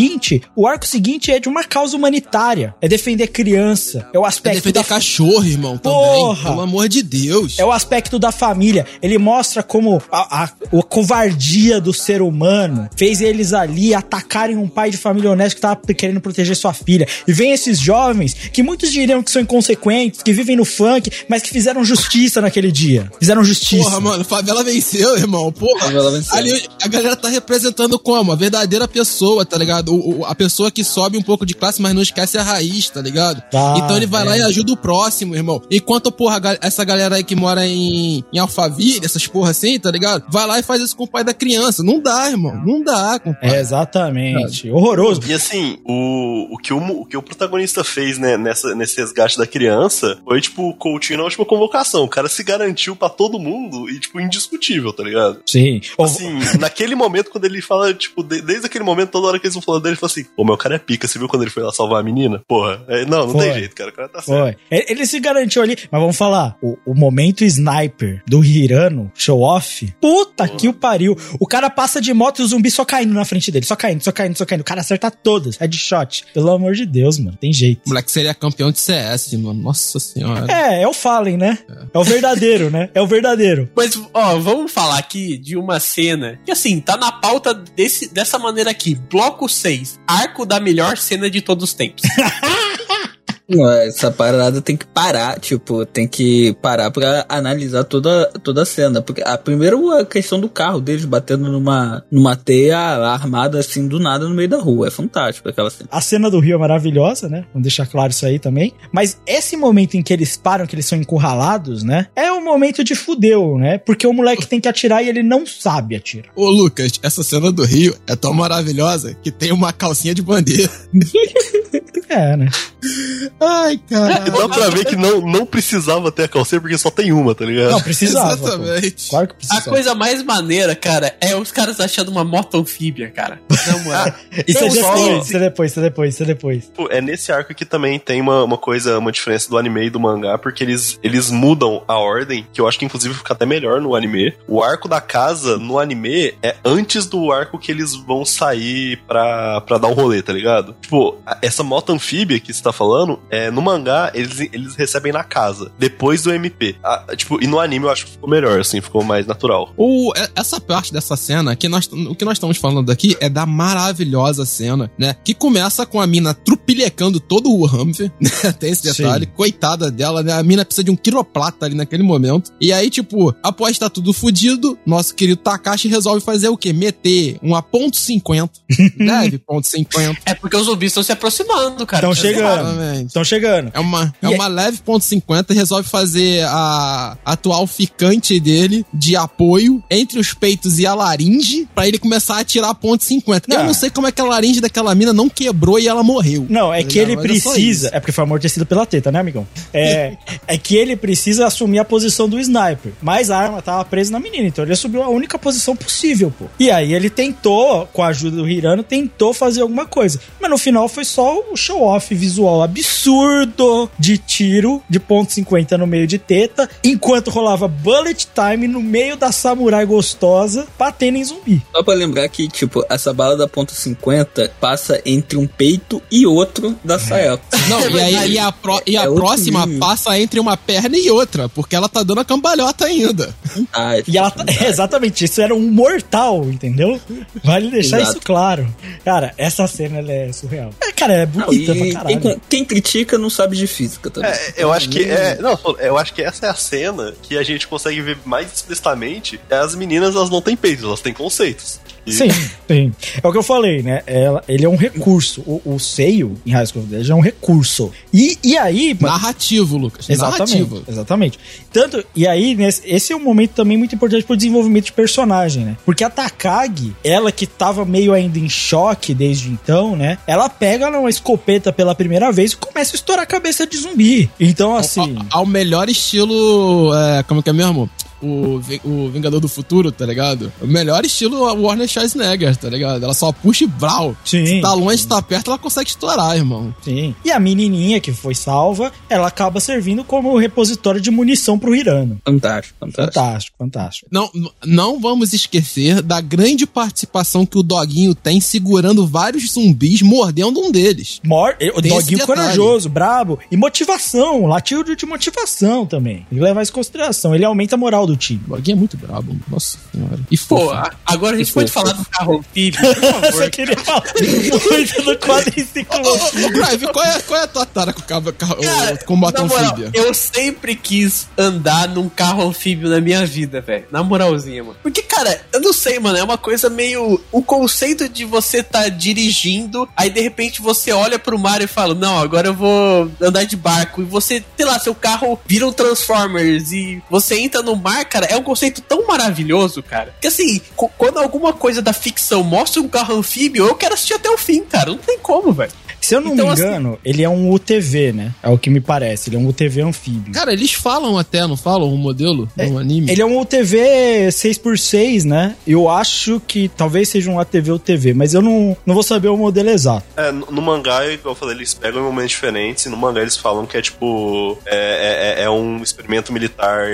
o arco seguinte é de uma causa humanitária. É defender criança. É o É aspecto defender da cachorro, irmão, também. Porra! Pelo amor de Deus. é o aspecto da família. Ele mostra como a, a, a covardia do ser humano fez eles ali atacarem um pai de família honesto que tava querendo proteger sua filha. E vem esses jovens que muitos diriam que são inconsequentes, que vivem no funk, mas que fizeram justiça naquele dia. Fizeram justiça. Porra, mano, favela venceu, irmão. Porra. Favela venceu. Ali a galera tá representando como? A verdadeira pessoa, tá ligado? O, a pessoa que sobe um pouco de classe, mas não esquece a raiz, tá ligado? Tá, então ele vai lá é. e ajuda o próximo, irmão. Enquanto, porra, essa galera aí que mora em, em Alphaville, essas porra assim, tá ligado? Vai lá e faz isso com o pai da criança. Não dá, irmão. Não dá, compadre. É, exatamente. Horroroso. E assim, o, o, que o, o que o protagonista fez, né, nessa, nesse resgate da criança foi, tipo, o Coutinho na última convocação. O cara se garantiu pra todo mundo e, tipo, indiscutível, tá ligado? Sim. Assim, naquele momento, quando ele fala, tipo, de- desde aquele momento, toda hora que eles vão falando dele, ele fala assim: Pô, meu cara é pica, você viu quando ele foi lá salvar a menina? Porra, é, não, não Foi. tem jeito, cara, o cara tá certo. Foi. Ele se garantiu ali. Mas vamos falar, o, o momento sniper do Hirano, show off. Puta que o pariu. O cara passa de moto e o zumbi só caindo na frente dele. Só caindo, só caindo, só caindo. O cara acerta todas. Headshot. Pelo amor de Deus, mano. Tem jeito. O moleque seria campeão de CS, mano. Nossa senhora. É, é o Fallen, né? É o verdadeiro, né? É o verdadeiro. Mas, ó, vamos falar aqui de uma cena que, assim, tá na pauta desse, dessa maneira aqui. Bloco 6. Arco da melhor cena de todos os tempos. *laughs* Não, essa parada tem que parar, tipo, tem que parar pra analisar toda, toda a cena. Porque a primeira a questão do carro deles batendo numa, numa teia armada assim do nada no meio da rua. É fantástico aquela cena. A cena do Rio é maravilhosa, né? Vamos deixar claro isso aí também. Mas esse momento em que eles param, que eles são encurralados, né? É o momento de fudeu, né? Porque o moleque tem que atirar e ele não sabe atirar. Ô, Lucas, essa cena do Rio é tão maravilhosa que tem uma calcinha de bandeira. *laughs* É, né? *laughs* Ai, cara. Dá pra ver que não, não precisava ter a calcinha porque só tem uma, tá ligado? Não, precisava. pô. Exatamente. Claro que A precisava. coisa mais maneira, cara, é os caras achando uma moto anfíbia, cara. Na moral. Isso é só- depois, isso é depois, isso é depois, isso é depois. Pô, é nesse arco que também tem uma, uma coisa, uma diferença do anime e do mangá, porque eles, eles mudam a ordem, que eu acho que inclusive fica até melhor no anime. O arco da casa no anime é antes do arco que eles vão sair pra, pra dar um rolê, tá ligado? Tipo, a- essa moto anfíbia que você tá falando, é, no mangá eles, eles recebem na casa, depois do MP. Ah, tipo, e no anime eu acho que ficou melhor, assim, ficou mais natural. O, é- essa parte dessa cena, que nós, o que nós estamos falando aqui é da maravilhosa cena, né? Que começa com a mina trupilecando todo o Humvee, *laughs* né? Tem esse detalhe. Sim. Coitada dela, né? A mina precisa de um quiroplata ali naquele momento. E aí, tipo, após estar tudo fudido, nosso querido Takashi resolve fazer o quê? Meter uma ponto .50. Leve *laughs* ponto .50. É porque os zumbis estão se aproximando, cara. Estão Tá chegando. Exatamente. Estão chegando. É uma, é E é- uma leve ponto .50 e resolve fazer a atual ficante dele de apoio entre os peitos e a laringe pra ele começar a atirar ponto .50. Eu Não. não sei como é que a laringe daquela mina não quebrou e ela morreu. Não, é que ele é precisa. isso. É porque foi amortecido pela teta, né, amigão? É, *laughs* é que ele precisa assumir a posição do sniper. Mas a arma tava presa na menina, então ele assumiu a única posição possível, pô. E aí ele tentou, com a ajuda do Hirano, tentou fazer alguma coisa. Mas no final foi só o show-off visual absurdo de tiro de ponto .50 no meio de teta, enquanto rolava bullet time no meio da samurai gostosa, batendo em zumbi. Só pra lembrar que, tipo, essa bala da ponto .50 passa entre um peito e outro da Sayako. Não, e, aí, e a, pró- e a É próxima passa entre uma perna e outra, porque ela tá dando a cambalhota ainda. Ah, E ela tá, é, *laughs* exatamente, isso era um mortal, entendeu? Vale deixar Exato. isso claro. Cara, essa cena ela é surreal. É, cara, é Não, bonita pra e caralho. quem, quem critica não sabe de física também. É, eu acho que é, não, eu acho que essa é a cena que a gente consegue ver mais explicitamente. É as meninas, elas não têm peitos, elas têm conceitos. E- Sim, sim. É o que eu falei, né? Ela, ele é um recurso. O, o seio em High School of the Dead é um recurso. E, e aí... Narrativo, Lucas. Exatamente, Narrativo. exatamente. Tanto, e aí, nesse, esse é um momento também muito importante pro desenvolvimento de personagem, né? Porque a Takagi, ela que tava meio ainda em choque desde então, né? Ela pega uma escopeta pela primeira vez e começa a estourar a cabeça de zumbi. Então, assim. Ao, ao melhor estilo. É, como que é mesmo? O, o Vingador do Futuro, tá ligado? O melhor estilo Warner Schwarzenegger, tá ligado? Ela só puxa e brau. Sim. Se tá longe, se tá perto, ela consegue estourar, irmão. Sim. E a menininha que foi salva, ela acaba servindo como repositório de munição pro Hirano. Fantástico, fantástico. Fantástico, fantástico. Não, não vamos esquecer da grande participação que o Doguinho tem segurando vários zumbis, mordendo um deles. Mor o Tem doguinho corajoso, brabo. E motivação, latido de motivação também. Tem que levar isso em consideração. Ele aumenta a moral do time. O Doguinho é muito brabo, nossa senhora. E Pô, fofo. agora a gente pode falar do carro anfíbio, *laughs* por Eu favor. só queria falar muito do quadro enciclopédia. Ô, Drive, qual é, qual é a tua tara com o carro, carro, Cara, o combate anfíbio? eu sempre quis andar num carro anfíbio na minha vida, velho. Na moralzinha, mano. Porque, cara, eu não sei, mano. É uma coisa meio. O conceito de você tá dirigindo, aí de repente você olha pro mar e fala: Não, agora eu vou andar de barco. E você, sei lá, seu carro vira um Transformers e você entra no mar, cara. É um conceito tão maravilhoso, cara. Que assim, quando alguma coisa da ficção mostra um carro anfíbio, eu quero assistir até o fim, cara. Não tem como, velho. Se eu não Então, me assim- engano, ele é um UTV, né? É o que me parece. Ele é um UTV anfíbio. Cara, eles falam até, não falam o modelo no anime? Ele é um UTV 6x6, né? Eu acho que talvez seja um ATV UTV, mas eu não, não vou saber o modelo exato. É, no no mangá, igual eu falei, eles pegam em momentos diferentes, e no mangá eles falam que é tipo. É, é- é um experimento militar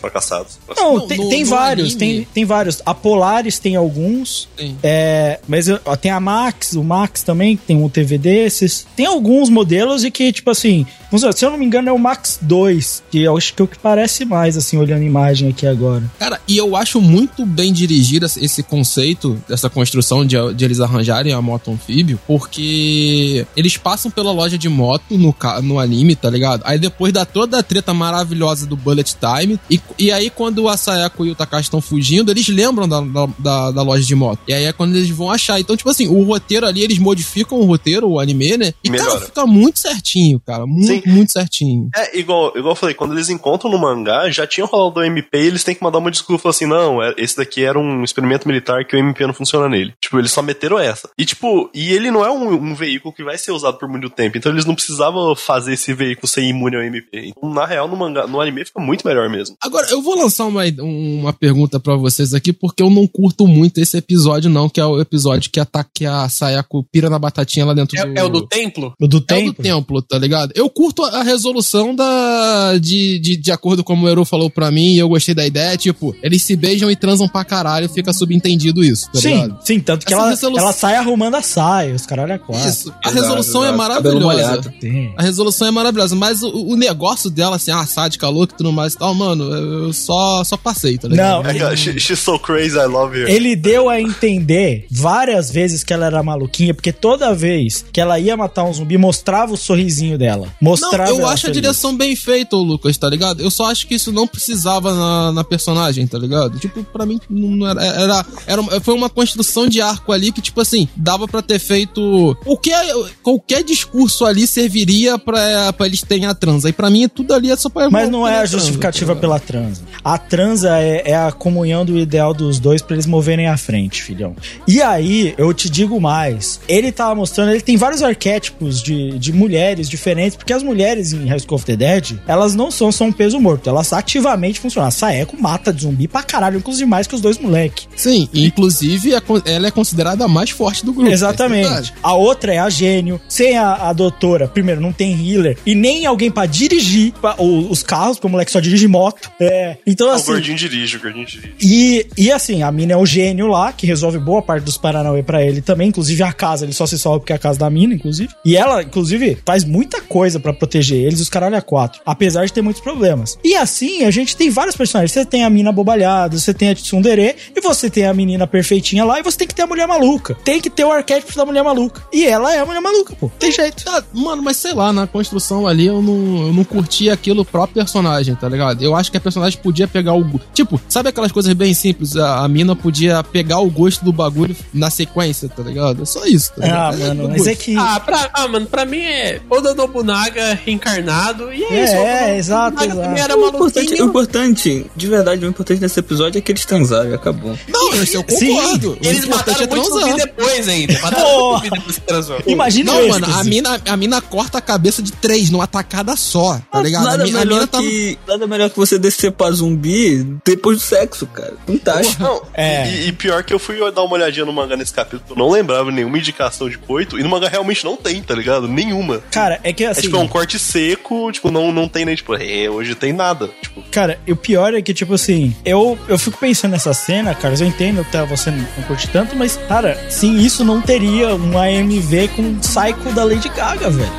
fracassado. Não, Não, tem, no- tem no vários, anime- tem, tem vários. A Polaris tem alguns. Tem. É, mas eu- ó, tem a Max, o Max também, que tem um UTV desses. Tem alguns modelos e que, tipo assim, se eu não me engano, é o Max 2, que eu acho que é o que parece mais, assim, olhando a imagem aqui agora. Cara, e eu acho muito bem dirigido esse- conceito, dessa construção de, de eles arranjarem a moto anfíbio, porque eles passam pela loja de moto no, no anime, tá ligado? Aí depois dá toda a treta maravilhosa do Bullet Time, e, e aí quando o Asayako e o Takashi estão fugindo, eles lembram da, da, da- da loja de moto. E aí é quando eles vão achar. Então, tipo assim, o roteiro ali, eles modificam o roteiro, o anime, né? E, cara, Melhora. fica muito certinho, cara. Muito, Sim. muito certinho. É, igual, igual eu falei, quando eles encontram no mangá, já tinha rolado o MP e eles têm que mandar uma desculpa falar assim: não, é- esse daqui era um experimento militar que o MP não funciona nele. Tipo, eles só meteram essa. E tipo, e ele não é um, um veículo que vai ser usado por muito tempo, então eles não precisavam fazer esse veículo ser imune ao MP. Então, na real, no mangá, no anime fica muito melhor mesmo. Agora, eu vou lançar uma, uma pergunta pra vocês aqui, porque eu não curto muito esse episódio, não, que é o episódio que a, Ta- que a Sayako pira na batatinha lá dentro É, do... é o do templo? O do É o do templo, tá ligado? Eu curto a resolução da. De, de, de acordo com como o Eru falou pra mim, e eu gostei da ideia, tipo, eles se beijam e transam pra caralho, fica subentendido isso, tá sim, ligado? sim, tanto que Essa ela, resolução- ela sai arrumando a saia, os caralho é quatro. Isso. A Exato, resolução é exato. Cabelo maravilhosa. A resolução é maravilhosa, mas o, o negócio dela, assim, ah, sádica, louca e tudo mais e tal, mano, eu só, só passei, tá ligado? Não, É aquela, "She- She's so crazy, I love you. Ele deu a entender várias vezes que ela era maluquinha, porque toda vez que ela ia matar um zumbi, mostrava o sorrisinho dela. Não, Mostrava eu ela acho a direção bem feita, Lucas, tá ligado? Eu só acho que isso não precisava na, na personagem, tá ligado? Tipo, pra mim, não era, era, era Foi uma construção de arco ali que, tipo assim, dava pra ter feito. Qualquer, qualquer discurso ali serviria pra, pra eles terem a transa. E pra mim, tudo ali é só pra. Mas não é a transa, justificativa tá ligado? pela transa. A transa é, é a comunhão do ideal dos dois pra eles moverem à frente, filhão. E aí, eu te digo mais. Ele tava mostrando, ele tem vários arquétipos de, de mulheres diferentes, porque as mulheres em High School of the Dead, elas não são só um peso morto, elas ativamente funcionam. A Saeko mata de zumbi pra caralho, inclusive mais que os dois moleques. Sim, e, inclusive é ela é considerada a mais forte do grupo. é Exatamente. verdade. A outra é a gênio. Sem a, a doutora, primeiro, não tem healer e nem alguém pra dirigir pra- o- os carros, porque o moleque só dirige moto. É. Então, Ah, o assim. gordinho dirige, o gordinho dirige. E, e assim, a mina é o gênio lá, que resolve boa parte dos Paranauê pra ele também. Inclusive a casa, ele só se salva porque é a casa da mina. Inclusive. E ela, inclusive, faz muita coisa pra proteger eles, os caralho a quatro. Apesar de ter muitos problemas. E assim, a gente tem vários personagens. Você tem a mina bobalhada, você tem a Tsundere, e você tem a menina perfeitinha lá, e você tem que ter a mulher maluca. Tem que ter o arquétipo da mulher maluca. E ela é a mulher maluca, pô. Tem jeito. Ah, mano, mas sei lá, na construção ali eu não, eu não curti aquilo próprio personagem, tá ligado? Eu acho que a personagem podia pegar o. Tipo, sabe aquelas coisas bem simples? A, a mina podia pegar o gosto do bagulho na sequência, tá ligado? É só isso, tá Ah, ligado? mano, do mas é gosto. que. Ah, pra, ah, mano, pra mim é Oda Nobunaga reencarnado e é, É, isso. Oda é, exato, exato. era O importante, o importante, de verdade, o importante nesse episódio é que eles transaram e acabou. Não, isso eu Sim, concordo. Eles o importante mataram muito zumbi depois ainda. *laughs* Mataram depois que transou. Imagina Não, mano, a mina, a mina corta a cabeça de três numa tacada só, tá ligado? Nada a, mi- a melhor mina tá. que, nada melhor que você decepar zumbi depois do sexo, cara. Fantástico. Não, É. e, e pior que eu fui dar uma olhadinha no mangá nesse capítulo, eu não lembrava nenhuma indicação de coito, e no mangá realmente não tem, tá ligado? Nenhuma. Cara, é que É assim. tipo, é um corte seco, tipo, não, não tem nem, tipo, é, hoje tem nada. Tipo, Cara, e o pior é que, tipo assim, eu, eu fico pensando nessa cena, cara, eu entendo até você não, não curte tanto, mas, cara, sim, isso não teria um AMV com um Psycho da Lady Gaga, velho. *laughs*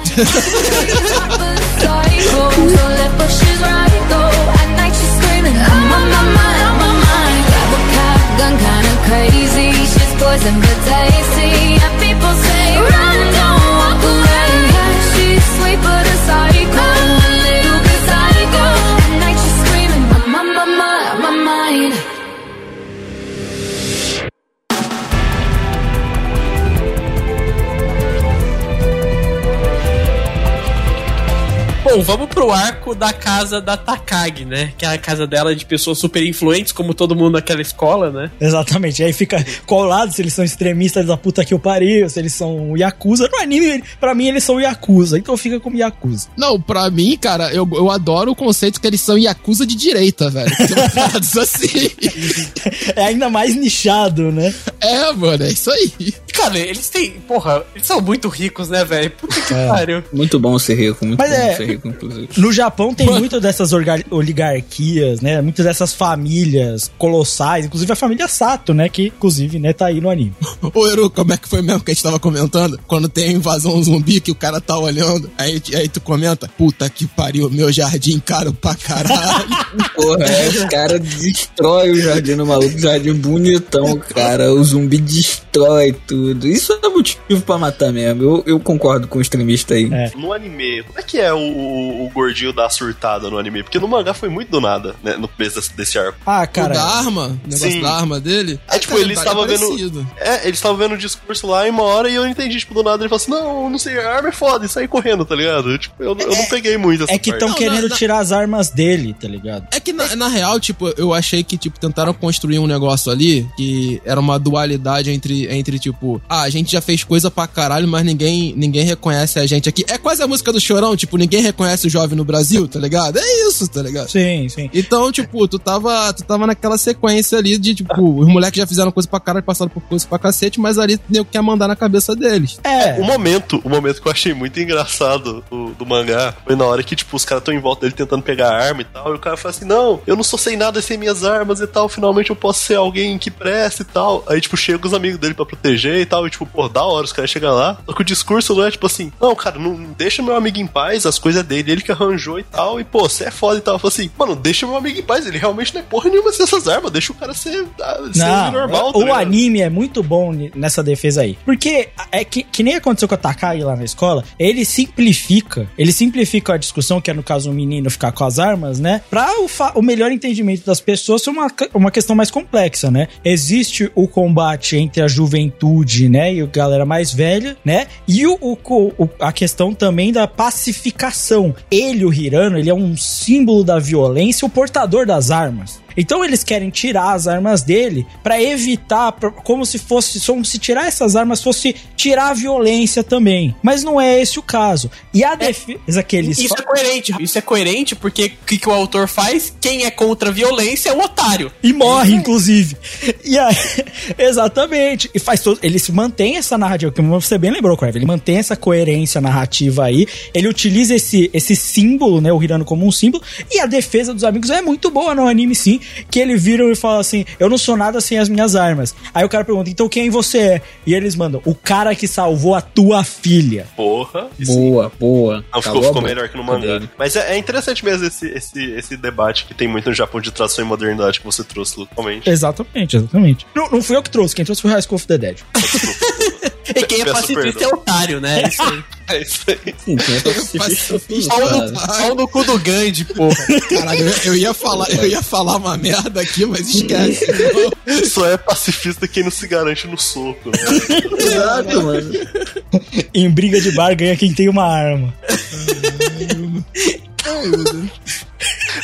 Poison but tasty Bom, vamos pro arco da casa da Takagi, né? Que é a casa dela de pessoas super influentes, como todo mundo naquela escola, né? Exatamente. Aí fica qual lado, se eles são extremistas da puta que eu pariu, se eles são Yakuza. No anime, pra mim, eles são Yakuza, então fica como Yakuza. Não, pra mim, cara, eu, eu adoro o conceito que eles são Yakuza de direita, velho. Assim. *laughs* É ainda mais nichado, né? É, mano, é isso aí. Cara, eles têm. Porra, eles são muito ricos, né, velho? Puta que pariu. Muito bom ser rico, muito Mas bom é- ser rico, inclusive. No Japão tem muito dessas oligarquias, né? Muitas dessas famílias colossais, inclusive a família Sato, né? Que, inclusive, né, tá aí no anime. Ô, Eru, como é que foi mesmo que a gente tava comentando? Quando tem a invasão zumbi que o cara tá olhando, aí, aí tu comenta, puta que pariu, meu jardim caro pra caralho. *laughs* Porra, é, os caras destroem o jardim no maluco, jardim bonitão, cara. O zumbi destrói tudo. Isso é motivo pra matar mesmo. Eu, eu concordo com o extremista aí. É. no anime, como é que é o, o, o gordinho da surtada no anime? Porque no mangá foi muito do nada, né? No começo desse, desse arco. Ah, o cara. da arma, o negócio Sim. da arma dele. É tipo, cara, ele tá estava vendo. É, eles estavam vendo o discurso lá em uma hora e eu não entendi, tipo, do nada ele falou assim: não, não sei, a arma é foda, e sair correndo, tá ligado? Eu, tipo, eu, eu não peguei muito essa É que estão querendo na- na- tirar as armas dele, tá ligado? É que na, na real, tipo, eu achei que, tipo, tentaram construir um negócio ali que era uma dualidade entre, entre tipo, ah, a gente já fez coisa pra caralho, mas ninguém, ninguém reconhece a gente aqui. É quase a música do Chorão, tipo, ninguém reconhece o jovem no Brasil, tá ligado? É isso, tá ligado? Sim, sim. Então, tipo, tu tava, tu tava naquela sequência ali de, tipo, os moleques já fizeram coisa pra caralho, passaram por coisa pra cacete, mas ali nem quer mandar na cabeça deles. É. O momento, o momento que eu achei muito engraçado do, do mangá foi na hora que, tipo, os caras estão em volta dele tentando pegar a arma e tal, e o cara fala assim, não, eu não sou sem nada sem minhas armas e tal, finalmente eu posso ser alguém que presta e tal. Aí, tipo, chega os amigos dele pra proteger e tal, e tipo, pô, da hora, os caras chegam lá, só que o discurso não é tipo assim, não, cara, não deixa meu amigo em paz, as coisas dele, ele que arranjou e tal, e pô, você é foda e tal. Eu falo assim, mano, deixa meu amigo em paz, ele realmente não é porra nenhuma dessas armas, deixa o cara ser, ah, ser Não, normal. tá o anime é muito bom nessa defesa aí. Porque é que, que nem aconteceu com a Takai lá na escola, ele simplifica, ele simplifica a discussão, que é no caso o menino ficar com as armas, né? Pra o, o melhor entendimento das pessoas ser uma, uma questão mais complexa, né? Existe o combate entre a juventude, né? E a galera mais velha, né? E o, o- o- a questão também da pacificação. Ele, o Hirano, ele é um símbolo da violência, o portador das armas. Então eles querem tirar as armas dele pra evitar, pra- como se fosse, como se tirar essas armas fosse tirar a violência também. Mas não é esse o caso. E a defesa que eles Isso é coerente. Isso é coerente porque o que, que o autor faz? Quem é contra a violência é o otário. E morre, inclusive. E aí, *laughs* exatamente. E faz todo. Ele se mantém essa narrativa, que você bem lembrou, Crave. Ele mantém essa coerência narrativa aí. Ele utiliza esse, esse símbolo, né? O Hirano como um símbolo. E a defesa dos amigos é muito boa no anime, sim. Que ele viram e fala assim: Eu não sou nada sem as minhas armas. Aí o cara pergunta: Então quem você é? E eles mandam: O cara que salvou a tua filha. Porra. Isso Boa, boa. Não, ficou, ficou melhor que no mangá. Mas é, é interessante mesmo esse, esse, esse debate que tem muito no Japão de tração e modernidade que você trouxe, totalmente. Exatamente, exatamente. Não, não fui eu que trouxe, quem trouxe foi o High School of the Dead. *laughs* E quem é pacifista é otário, né? É isso aí. *laughs* É isso aí. Sim, quem é pacifista, Pacifista, Pau no, pau no cu do Gandhi, porra. Caralho, eu, eu ia falar, eu ia falar uma merda aqui, mas esquece. *laughs* Só é pacifista quem não se garante no soco. Né? Exato, mano. em briga de bar ganha quem tem uma arma.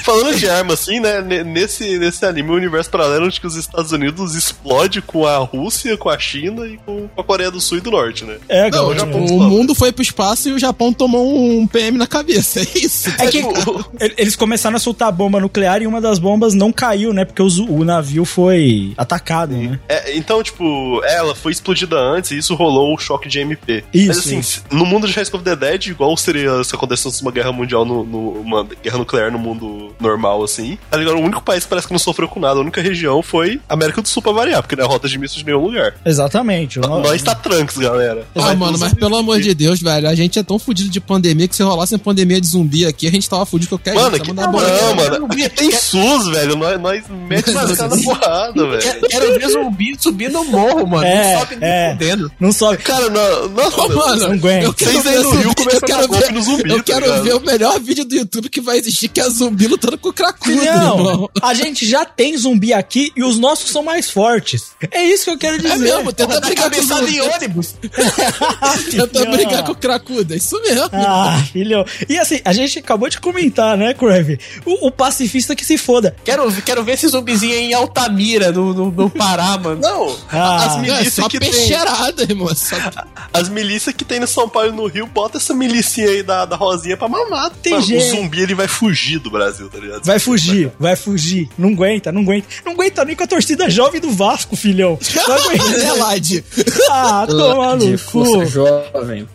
Falando de arma, assim, né? ne- Nesse, nesse anime, o universo paralelo onde que os Estados Unidos explode com a Rússia, com a China e com a Coreia do Sul e do Norte, né? É, Não, cara. o, o mundo foi pro espaço e o Japão tomou um PM na cabeça, *laughs* é isso. É que tipo, el- eles começaram a soltar bomba nuclear e uma das bombas não caiu, né? Porque os- o navio foi atacado, né? É, então, tipo, ela foi explodida antes e isso rolou o choque de MP. Isso, Mas assim, isso. no mundo de High School of the Dead, igual seria se acontecesse uma guerra mundial, no, no- uma guerra nuclear no mundo normal, assim, tá ligado? O único país que parece que não sofreu com nada, a única região foi América do Sul pra variar, porque não é rota de mísseis de nenhum lugar. Exatamente. O no- Nós tá tranks, galera. Ah, mano, mas pelo amor de Deus, velho, a gente é tão fudido de pandemia que se rolasse uma pandemia de zumbi aqui, a gente tava fudido qualquer Mano, que não, bola- mano. Tem SUS, velho. Nós, nós metemos na *laughs* cara na porrada, velho. Quero- Quero ver zumbi subir no morro, mano. É, não sobe nem é. fudendo. Não sobe. Cara, não, nossa, Ô, mano, Não aguento. eu quero Vocês aí ver no zumbi, Rio começam eu a quero dar golpe ver, no zumbi, eu tá quero ver o melhor vídeo do YouTube que vai existir, que é zumbi lutando com o cracudo, Não, irmão. a gente já tem zumbi aqui e os nossos são mais fortes. É isso que eu quero dizer. É mesmo, tenta Tá brigar com o zumbi. ônibus. *laughs* Tenta brigar com o cracudo, é isso mesmo. Ah, filhão. E assim, a gente acabou de comentar, né, Crave? O, o pacifista que se foda. Quero, quero ver esse zumbizinho aí em Altamira, no, no, no Pará, mano. Não, Ah, as é milícias só que tem. peixeirada, irmão. é Só... As milícias que tem no São Paulo e no Rio, bota essa milícia aí da, da Rosinha pra mamar. Tem Mano, gente- O zumbi ele vai fugir do Brasil, tá ligado? Vai fugir, vai fugir. Não aguenta, não aguenta. Não aguenta nem com a torcida jovem do Vasco, filhão. Não *laughs* aguenta. É, Lade. Ah, toma de no força cu. jovem.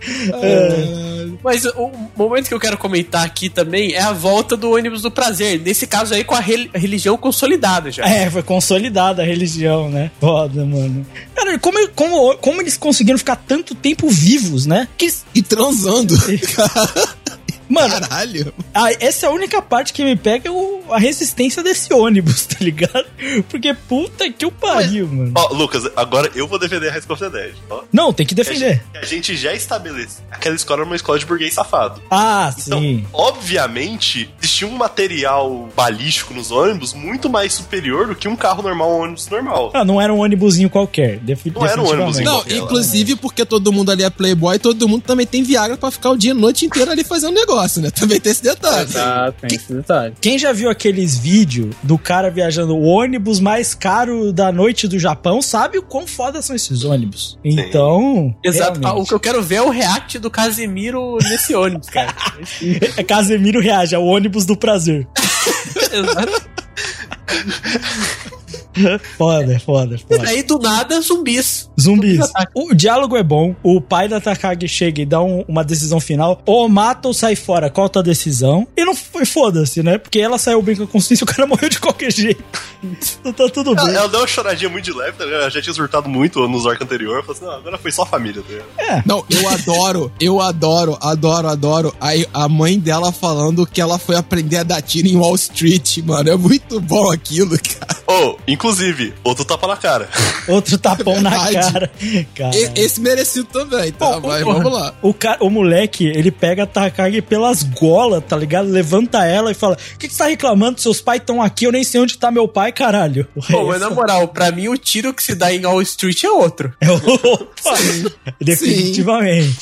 Mas o momento que eu quero comentar aqui também é a volta do ônibus do prazer. Nesse caso aí, com a rel- religião consolidada já. É, foi consolidada a religião, né? Foda, mano. Cara, como, como, como eles conseguiram ficar tanto tempo vivos, né? Que, E transando. *laughs* mano, Caralho. Ah, essa é a única parte que me pega é o- a resistência desse *laughs* ônibus, tá ligado? Porque puta que o pariu, mano. Ó, Lucas, agora eu vou defender a the Dead. Ó. Não, tem que defender. A gente já estabelece. Aquela escola era uma escola de burguês safado. Ah, Então, sim. obviamente, existia um material balístico nos ônibus muito mais superior do que um carro normal, um ônibus normal. Ah, não era um ônibusinho qualquer. defi- Não era um ônibusinho. Não, qualquer, inclusive porque todo mundo ali é playboy, todo mundo também tem Viagra pra ficar o dia e noite inteiro ali fazendo negócio, né? *laughs* Também tem esse detalhe. Tem esse detalhe. Quem já viu aqueles vídeos do cara viajando o ônibus mais caro da noite do Japão sabe o quão foda são esses ônibus. Então. Exato. Ah, realmente. O que eu quero ver é o react do Casemiro nesse ônibus, cara. É *laughs* Casemiro reage ao ônibus do prazer. *laughs* Exato. *laughs* Foda, foda, E foda. daí, do nada, zumbis. Zumbis. Zumbis. O diálogo é bom. O pai da Takagi chega e dá um- uma decisão final. Ou mata ou sai fora. Qual a tua decisão? E não foi foda-se, né? Porque ela saiu bem com a consciência e o cara *laughs* morreu de qualquer jeito. Então tá tudo Ela, bem. ela deu uma choradinha muito de leve, tá ligado? Ela já tinha surtado muito nos arcos anterior. Falou assim, não, agora foi só a família, tá ligado? Não, eu adoro, eu adoro, adoro, adoro a, a mãe dela falando que ela foi aprender a dar tiro em Wall Street, mano. É muito bom aquilo, cara. Oh, inclusive, outro tapa na cara. *laughs* Outro tapão na cara. cara. E- esse merecido também, tá? Pô, vamos lá. O, ca- o moleque, ele pega a Takagi pelas golas, tá ligado? Levanta ela e fala: O que, que você tá reclamando? Seus pais estão aqui, eu nem sei onde tá meu pai, caralho. Pô, mas na moral, pra mim o tiro que se dá em All Street é outro. É Opa! *laughs* Definitivamente.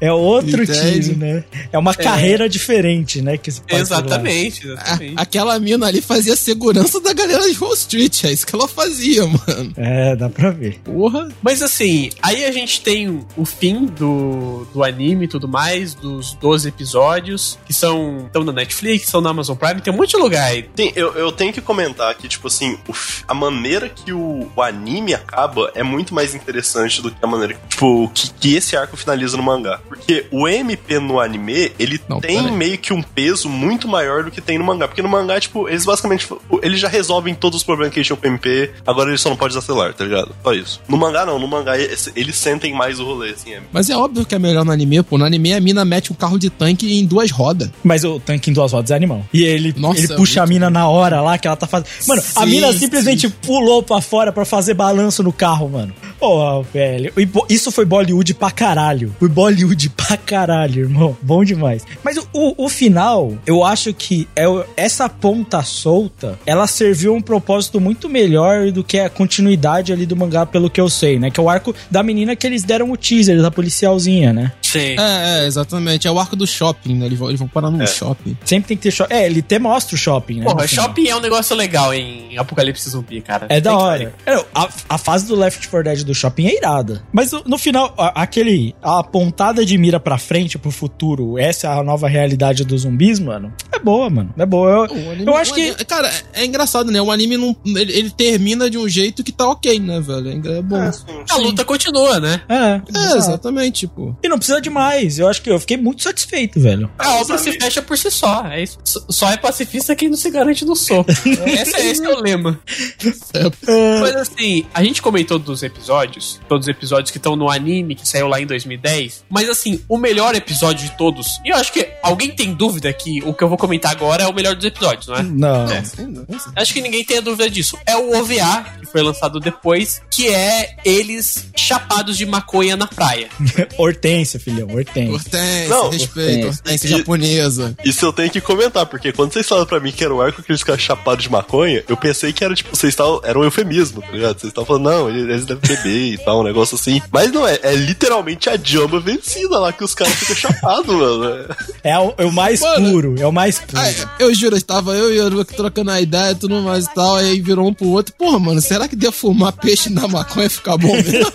É outro Entende? tiro, né? É uma carreira diferente, né? Que se lá. Exatamente, A- exatamente. aquela mina ali fazia segurança da galera de Wall Street, é isso que ela fazia, mano. É, dá pra ver. Porra. Mas assim, aí a gente tem o fim do, do anime e tudo mais, dos 12 episódios, que são estão na Netflix, são na Amazon Prime, tem um monte de lugar aí. Sim, eu, eu tenho que comentar que, tipo assim, o a maneira que o, o anime acaba é muito mais interessante do que a maneira tipo, que, que esse arco finaliza no mangá. Porque o MP no anime, ele Não, tem peraí. meio que um peso muito maior do que tem no mangá. Porque no mangá, tipo, eles basicamente, tipo, eles já resolvem todos os problemas que o MP, agora eles só não podem usar celular, tá ligado? Só isso. No mangá não, no mangá eles, sentem mais o rolê, assim, é. Mas é óbvio que é melhor no anime, pô. No anime a mina mete um carro de tanque em duas rodas. Mas o tanque em duas rodas é animal. E ele, Nossa, ele é puxa a mina na hora lá que ela tá fazendo. Mano, a Sim, mina simplesmente pulou pra fora pra fazer balanço no carro, mano. Porra, velho. E, pô, Isso foi Bollywood pra caralho. Foi Bollywood *laughs* pra caralho, irmão. Bom demais. Mas o, o, o final, eu acho que é, essa ponta solta, ela serviu um propósito muito melhor do que a continuidade ali do mangá, pelo que eu sei, né? Que é o arco da menina que eles deram o teaser, da policialzinha, né? Sim. É, é, exatamente. É o arco do shopping, né? Eles vão, eles vão parar no É. shopping. Sempre tem que ter shopping. É, ele até mostra o shopping, né? Porra, final. shopping é um negócio legal em Apocalipse Zumbi, cara. É da Tem que hora. É, a, a fase do Left 4 Dead do shopping é irada. Mas no, no final, a- aquele. A pontada de mira pra frente, pro futuro, essa é a nova realidade dos zumbis, mano. É boa, mano. É boa. Eu, anime- eu acho que. anime- Cara, é, é engraçado, né? O anime não. Ele, ele termina de um jeito que tá ok, né, velho? É, é bom. É, A luta continua, né? É, exato. exatamente, tipo. E não precisa de mais. Eu acho que eu fiquei muito satisfeito, velho. A obra se fecha por si só. É isso. Só- é pacifista quem não se garante no soco. *laughs* Esse, esse é o lema. Mas assim, a gente comentou dos episódios, todos os episódios que estão no anime, que saiu lá em 2010. Mas assim, o melhor episódio de todos, e eu acho que alguém tem dúvida que o que eu vou comentar agora é o melhor dos episódios, não é? Não. Acho que ninguém tem a dúvida disso. É o OVA, que foi lançado depois, que é eles chapados de maconha na praia. *laughs* Hortência, filhão, Hortência. Hortência, Não, respeito, Hortência. Hortência E- japonesa. Isso eu tenho que comentar, porque quando vocês falaram pra mim que era o arco que eles ficaram chapados de maconha, eu pensei que era tipo, vocês estavam. Era um eufemismo, tá ligado? Vocês estavam falando, não, eles devem beber e tal, um negócio assim. Mas não é, é literalmente a Jamba vencida lá que os caras ficam chapados, mano. É o, é o mais Mano. puro, é o mais puro. Ah, eu juro, estava eu e o Aruca trocando a ideia e tudo mais e tal, aí virou um pro outro. Porra, mano, será que defumar peixe na maconha fica bom mesmo?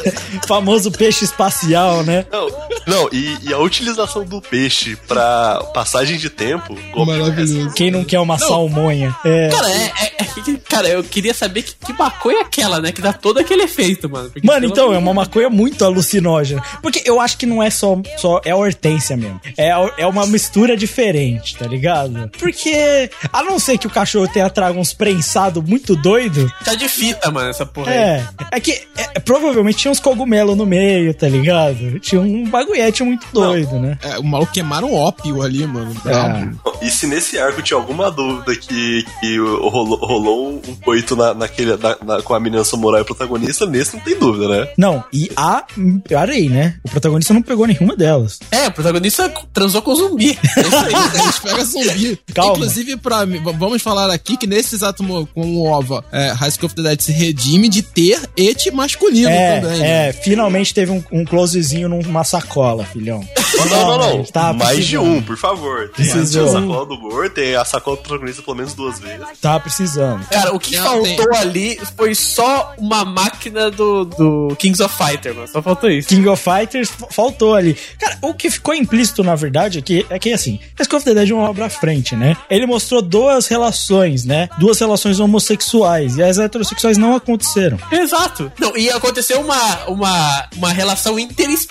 *laughs* Famoso peixe espacial, né? Não, não e, e a utilização do peixe pra passagem de tempo. Maravilhoso. Quem não quer uma salmonha? É. Cara, é, é- é que- cara, eu queria saber que, que maconha é aquela, né? Que dá todo aquele efeito, mano. Porque, Mano, então, é uma maconha muito alucinógena. Porque eu acho que não é só. só é a hortência mesmo. É, é uma mistura diferente, tá ligado? Porque, a não ser que o cachorro tenha trago uns prensados muito doido, Tá de fita, mano, essa porra aí. é. É que é, provavelmente tinha uns cogumelos no meio, tá ligado? Tinha um bagulhete muito doido, né? É, o maluco queimaram ópio ali, mano. Brabo. E se nesse arco tinha alguma dúvida que, que rolou, rolou um coito na, naquele, na- na- com a menina samurai protagonista, nesse não tem dúvida, né? Não, e a. Parei, né? O protagonista não pegou nenhuma delas. É, o protagonista transou com o zumbi. É isso aí. Eles *laughs* pegam zumbi. Calma. Inclusive, pra, vamos falar aqui que nesse exato mo- com o OVA, é, High School of the Dead se redime de ter et masculino É, também. né? é, finalmente teve um, um closezinho numa sacola, filhão. Não, não, não. Tá Mais de um, por favor. Tem a, Precisou. tem a sacola do Gore, tem a sacola do protagonista pelo menos duas vezes. Tá precisando. Cara, o que Não, faltou ali foi só uma máquina do, do Kings of Fighter, mano. Só faltou isso. King of Fighters faltou ali. Cara, o que ficou implícito, na verdade, é que, é que assim, Rise of the Dead é uma obra à frente, né? Ele mostrou duas relações, né? Duas relações homossexuais. E as heterossexuais não aconteceram. Exato. Não, e aconteceu uma, uma, uma relação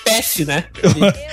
interespécie, né?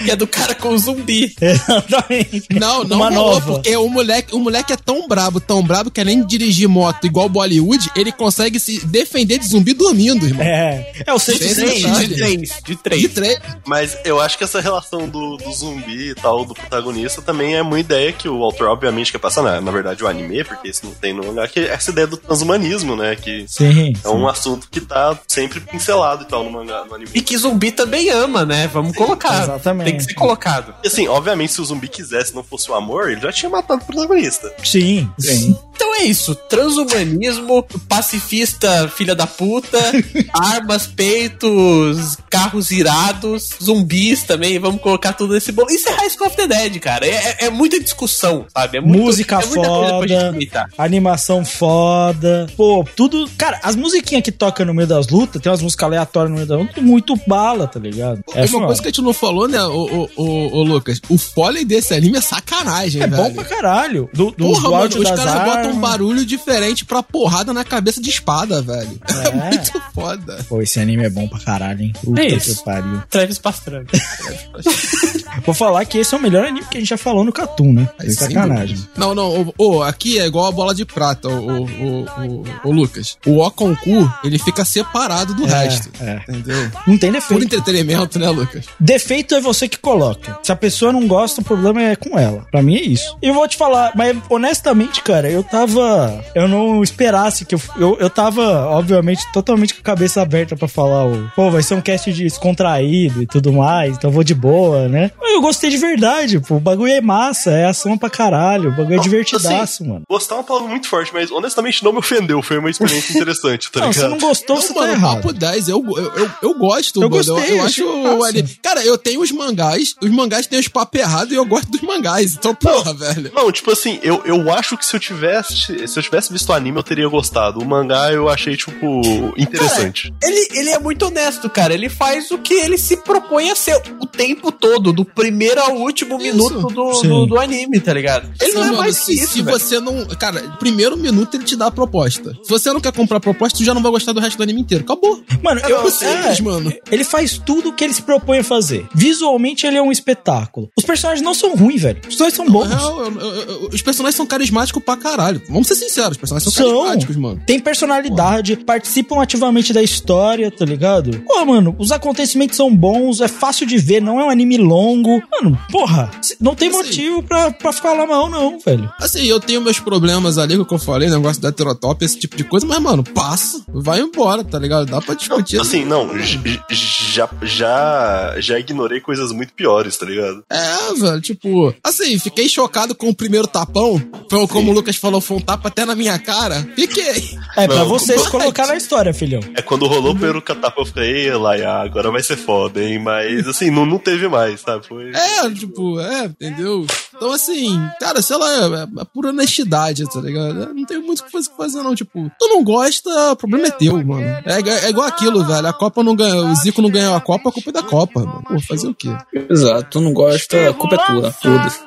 que é do cara com o zumbi. Exatamente. Não, não uma rolou, nova. porque o moleque, o moleque é tão brabo, tão brabo, que além de dirigir moto igual Bollywood, ele consegue se defender de zumbi dormindo, irmão. É, é o sexto Esse Três, de três, de De três. Mas eu acho que essa relação do, do zumbi e tal, do protagonista, também é uma ideia que o autor, obviamente, quer passar, na, na verdade, o anime, porque isso não tem no mangá, que é essa ideia do transhumanismo, né? Que Sim. é um assunto que tá sempre pincelado e tal no mangá, no anime. E que zumbi também ama, né? Vamos colocar. exatamente. Tem que ser colocado. E assim, obviamente, se o zumbi quisesse não fosse o amor, ele já tinha matado o protagonista. Sim, sim. Então é isso, transhumanismo, pacifista filha da puta, *laughs* armas, peitos, carros irados, zumbis também, vamos colocar tudo nesse bolo. Isso é High School of the Dead, cara. É, é- é muita discussão, sabe? É muito- Música é muita coisa pra gente foda, animação foda. Pô, tudo. Cara, as musiquinhas que tocam no meio das lutas, tem umas músicas aleatórias no meio das lutas, muito bala, tá ligado? É uma foda. coisa que a gente não falou, né, ô, ô, ô, ô, Lucas? O fole desse anime é sacanagem, É velho. bom pra caralho. Do, do Porra, mano, os caras botam um armas. barulho diferente pra porrada na cabeça de espada, velho. É, *laughs* É. muito foda. Pô, esse anime é bom pra caralho, hein? Puta É isso. que pariu. Travis Pastrana. *laughs* Vou falar que esse é o melhor anime que a gente já falou no Catum, né? É sacanagem. dúvida. Não, não, ô, ô, aqui é igual a bola de prata, ô, ô, ô, Lucas. O Okonku, ele fica separado do É, resto. é. Entendeu? Não tem Por defeito. entretenimento, né, Lucas? Defeito é você que coloca. Se a pessoa não gosta, o problema é com ela. Pra mim é isso. E eu vou te falar, mas honestamente, cara, eu tava. Eu não esperasse que eu. Eu, eu tava, obviamente, totalmente com a cabeça aberta pra falar o. Pô, vai ser um cast descontraído e tudo mais, então eu vou de boa, né? Mas eu gostei de verdade, pô. O bagulho é massa, é ação pra caralho. O bagulho é Não, divertidaço, assim, mano. Gostar é uma palavra muito forte, mas honestamente não me ofendeu. Foi uma experiência *laughs* interessante, tá Não, ligado? você não gostou, você Não, tá mano, errado. papo 10, eu, eu, eu, eu gosto, Eu mano. gostei, eu, eu acho o massa. anime. Cara, eu tenho os mangás, os mangás têm os papos errados e eu gosto dos mangás. Então, porra, velho. Não, tipo assim, eu, eu acho que se eu tivesse. Se eu tivesse visto o anime, eu teria gostado. O mangá eu achei, tipo, interessante. Ele, ele é muito honesto, cara. Ele faz o que ele se propõe a ser o tempo todo, do primeiro ao último minuto do, Sim. do, do anime, tá ligado? Ele não é Mano, mais se, que isso, se velho. você não. Cara, primeiro minuto ele te dá a proposta. Se você não quer comprar a proposta, tu já não vai gostar do resto do anime inteiro. Acabou. Mano, É eu, muito simples, é, mano. Ele faz tudo o que ele se propõe a fazer. Visualmente, ele é um espetáculo. Os personagens não são ruins, velho. Os personagens são bons. Na real, eu- eu- eu- os personagens são carismáticos pra caralho. Vamos ser sinceros, os personagens são, São. carismáticos, mano. Tem personalidade, participam ativamente da história, tá ligado? Pô, mano, os acontecimentos são bons, é fácil de ver, não é um anime longo. Mano, porra, não tem Assim. motivo pra, pra ficar lá mal, não, velho. Assim, eu tenho meus problemas ali, que eu falei, negócio da heterotop, esse tipo de coisa, mas, mano, passa, vai embora, tá ligado? Dá pra discutir. Assim, não, j- já, já, já ignorei coisas muito piores, tá ligado? É, velho, tipo, assim, fiquei chocado com o primeiro tapão. Foi como o Lucas falou, foi um tapa até na minha cara. Fiquei. É pra Não, vocês mas- colocar na história, filhão. É quando rolou o primeiro catapa, eu falei, "Ei, Laia, agora vai ser foda, hein? Mas, assim, não, não teve mais, sabe? Foi. É, tipo, é, entendeu? Então, assim, cara, sei lá, é, é pura honestidade, tá ligado? É, Não tem muito o que fazer- fazer, não. Tipo, tu não gosta, o problema é teu, mano. É, é igual aquilo, velho. A Copa não ganhou, o Zico não ganhou a Copa, a culpa é da Copa, mano. Pô, fazer o quê? Exato, tu não gosta, a culpa é tua. Foda-se.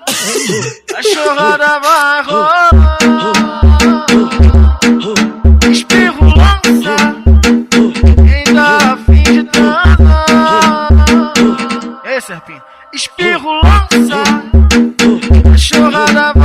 A chorada vai rolar. Espirro lança. Ei, Serpinho. Espirro lança. A chorada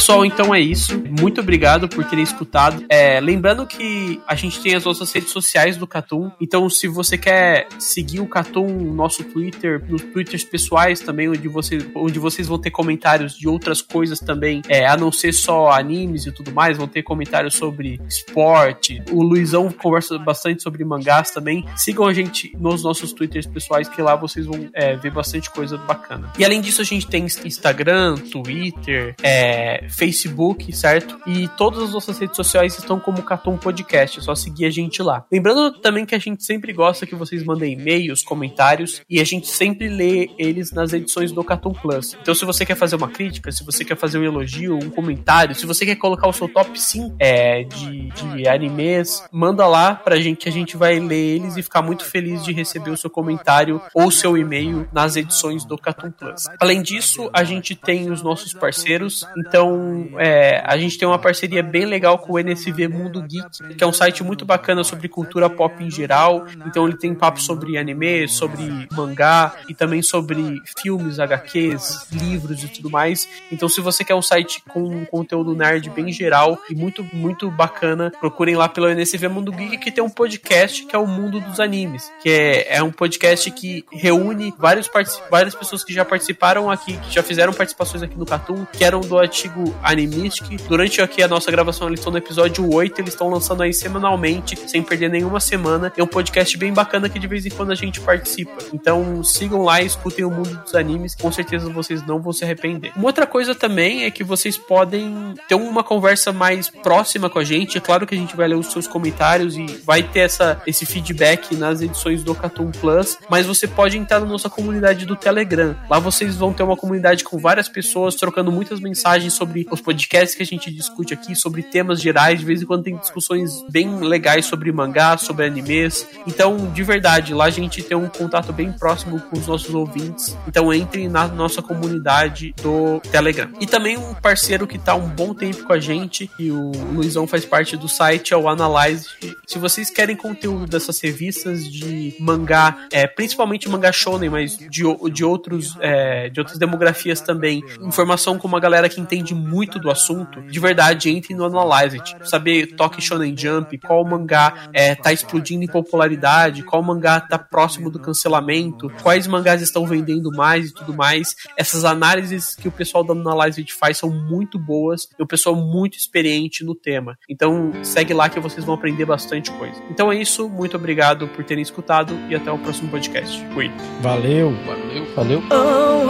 pessoal, então é isso. Muito obrigado por terem escutado. É, lembrando que a gente tem as nossas redes sociais do Catum. Então, se você quer seguir o Catum no nosso Twitter, nos Twitters pessoais também, onde, você, onde vocês vão ter comentários de outras coisas também, é, a não ser só animes e tudo mais, vão ter comentários sobre esporte. O Luizão conversa bastante sobre mangás também. Sigam a gente nos nossos Twitters pessoais, que lá vocês vão é, ver bastante coisa bacana. E além disso, a gente tem Instagram, Twitter, é, Facebook, certo? E todas as nossas redes sociais estão como Catum Podcast, é só seguir a gente lá. Lembrando também que a gente sempre gosta que vocês mandem e-mails, comentários, e a gente sempre lê eles nas edições do Catum Plus. Então, se você quer fazer uma crítica, se você quer fazer um elogio, um comentário, se você quer colocar o seu top 5 é, de, de animes, manda lá pra gente que a gente vai ler eles e ficar muito feliz de receber o seu comentário ou seu e-mail nas edições do Catum Plus. Além disso, a gente tem os nossos parceiros, então é, a gente tem uma parceria bem legal com o NSV Mundo Geek, que é um site muito bacana sobre cultura pop em geral. Então ele tem papo sobre anime, sobre mangá e também sobre filmes, HQs, livros e tudo mais. Então se você quer um site com um conteúdo nerd bem geral e muito muito bacana, procurem lá pelo NSV Mundo Geek que tem um podcast que é o Mundo dos Animes, que é, é um podcast que reúne vários várias pessoas que já participaram aqui, que já fizeram participações aqui no Catum, que eram do antigo Animistic. Durante aqui a nossa gravação, eles estão no episódio 8, eles estão lançando aí semanalmente, sem perder nenhuma semana. É um podcast bem bacana que de vez em quando a gente participa. Então sigam lá e escutem o mundo dos animes, com certeza vocês não vão se arrepender. Uma outra coisa também é que vocês podem ter uma conversa mais próxima com a gente. É claro que a gente vai ler os seus comentários e vai ter essa, esse feedback nas edições do Cartoon Plus, mas você pode entrar na nossa comunidade do Telegram. Lá vocês vão ter uma comunidade com várias pessoas trocando muitas mensagens sobre os podcasts que a gente discute aqui, sobre temas gerais. De vez em quando tem discussões bem legais sobre mangá, sobre animes. Então, de verdade, lá a gente tem um contato bem próximo com os nossos ouvintes. Então, entrem na nossa comunidade do Telegram. E também um parceiro que tá um bom tempo com a gente, e o Luizão faz parte do site, é o Analyze. Se vocês querem conteúdo dessas revistas de mangá, é, principalmente mangá shonen, mas de, de, outros, é, de outras demografias também, informação com uma galera que entende muito do assunto, de verdade entrem no Analyze Saber toque Shonen Jump, qual mangá é, tá explodindo em popularidade, qual mangá tá próximo do cancelamento, quais mangás estão vendendo mais e tudo mais. Essas análises que o pessoal da Analyze faz são muito boas. e o pessoal muito experiente no tema. Então segue lá que vocês vão aprender bastante coisa. Então é isso. Muito obrigado por terem escutado e até o próximo podcast. Fui. Valeu. Valeu. Valeu. Oh,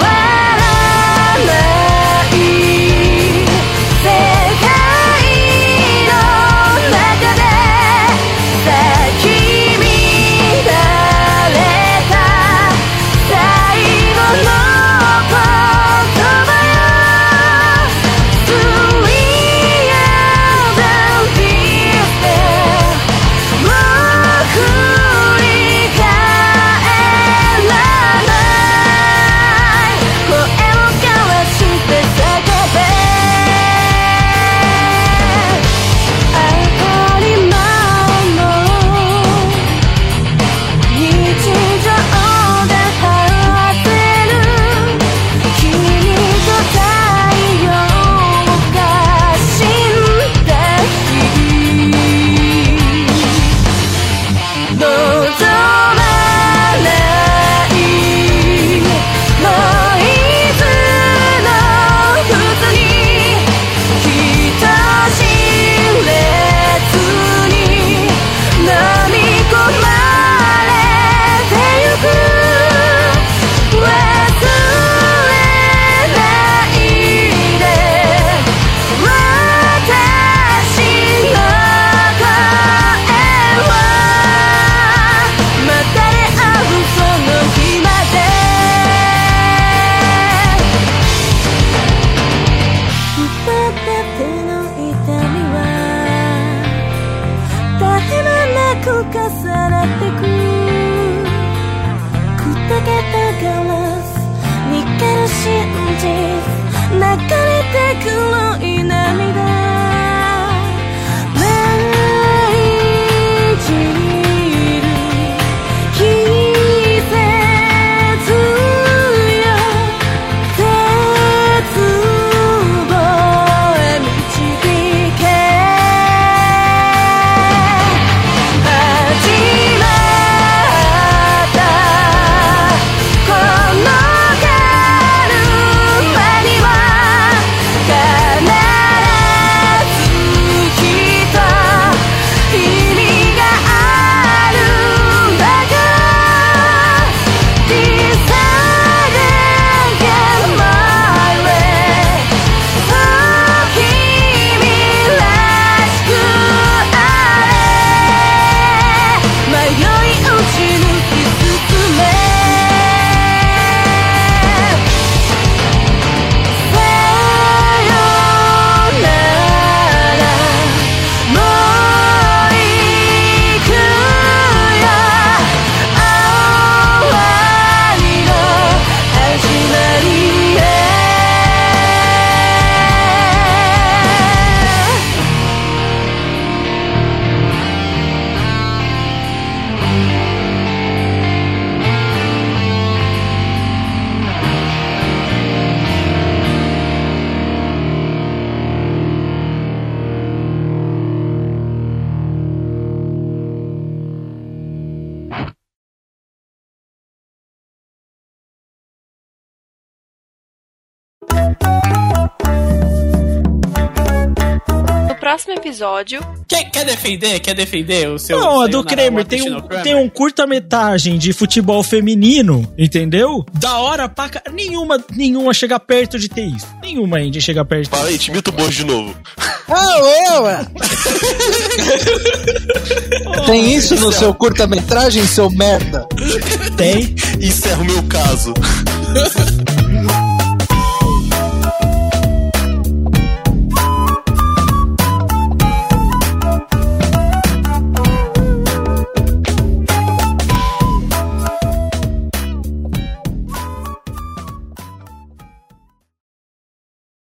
界の中で defender? Quer defender o seu. Não, a do Kramer tem um, Kramer? tem um curta-metragem de futebol feminino, entendeu? Da hora pra ca... Nenhuma, nenhuma chega perto de ter isso. Nenhuma ainda chega perto. Fala aí, te imita o Bojo de novo. Ah, eu, ué. *laughs* Tem isso no seu curta-metragem, seu merda? Tem. Encerra o meu caso. *laughs*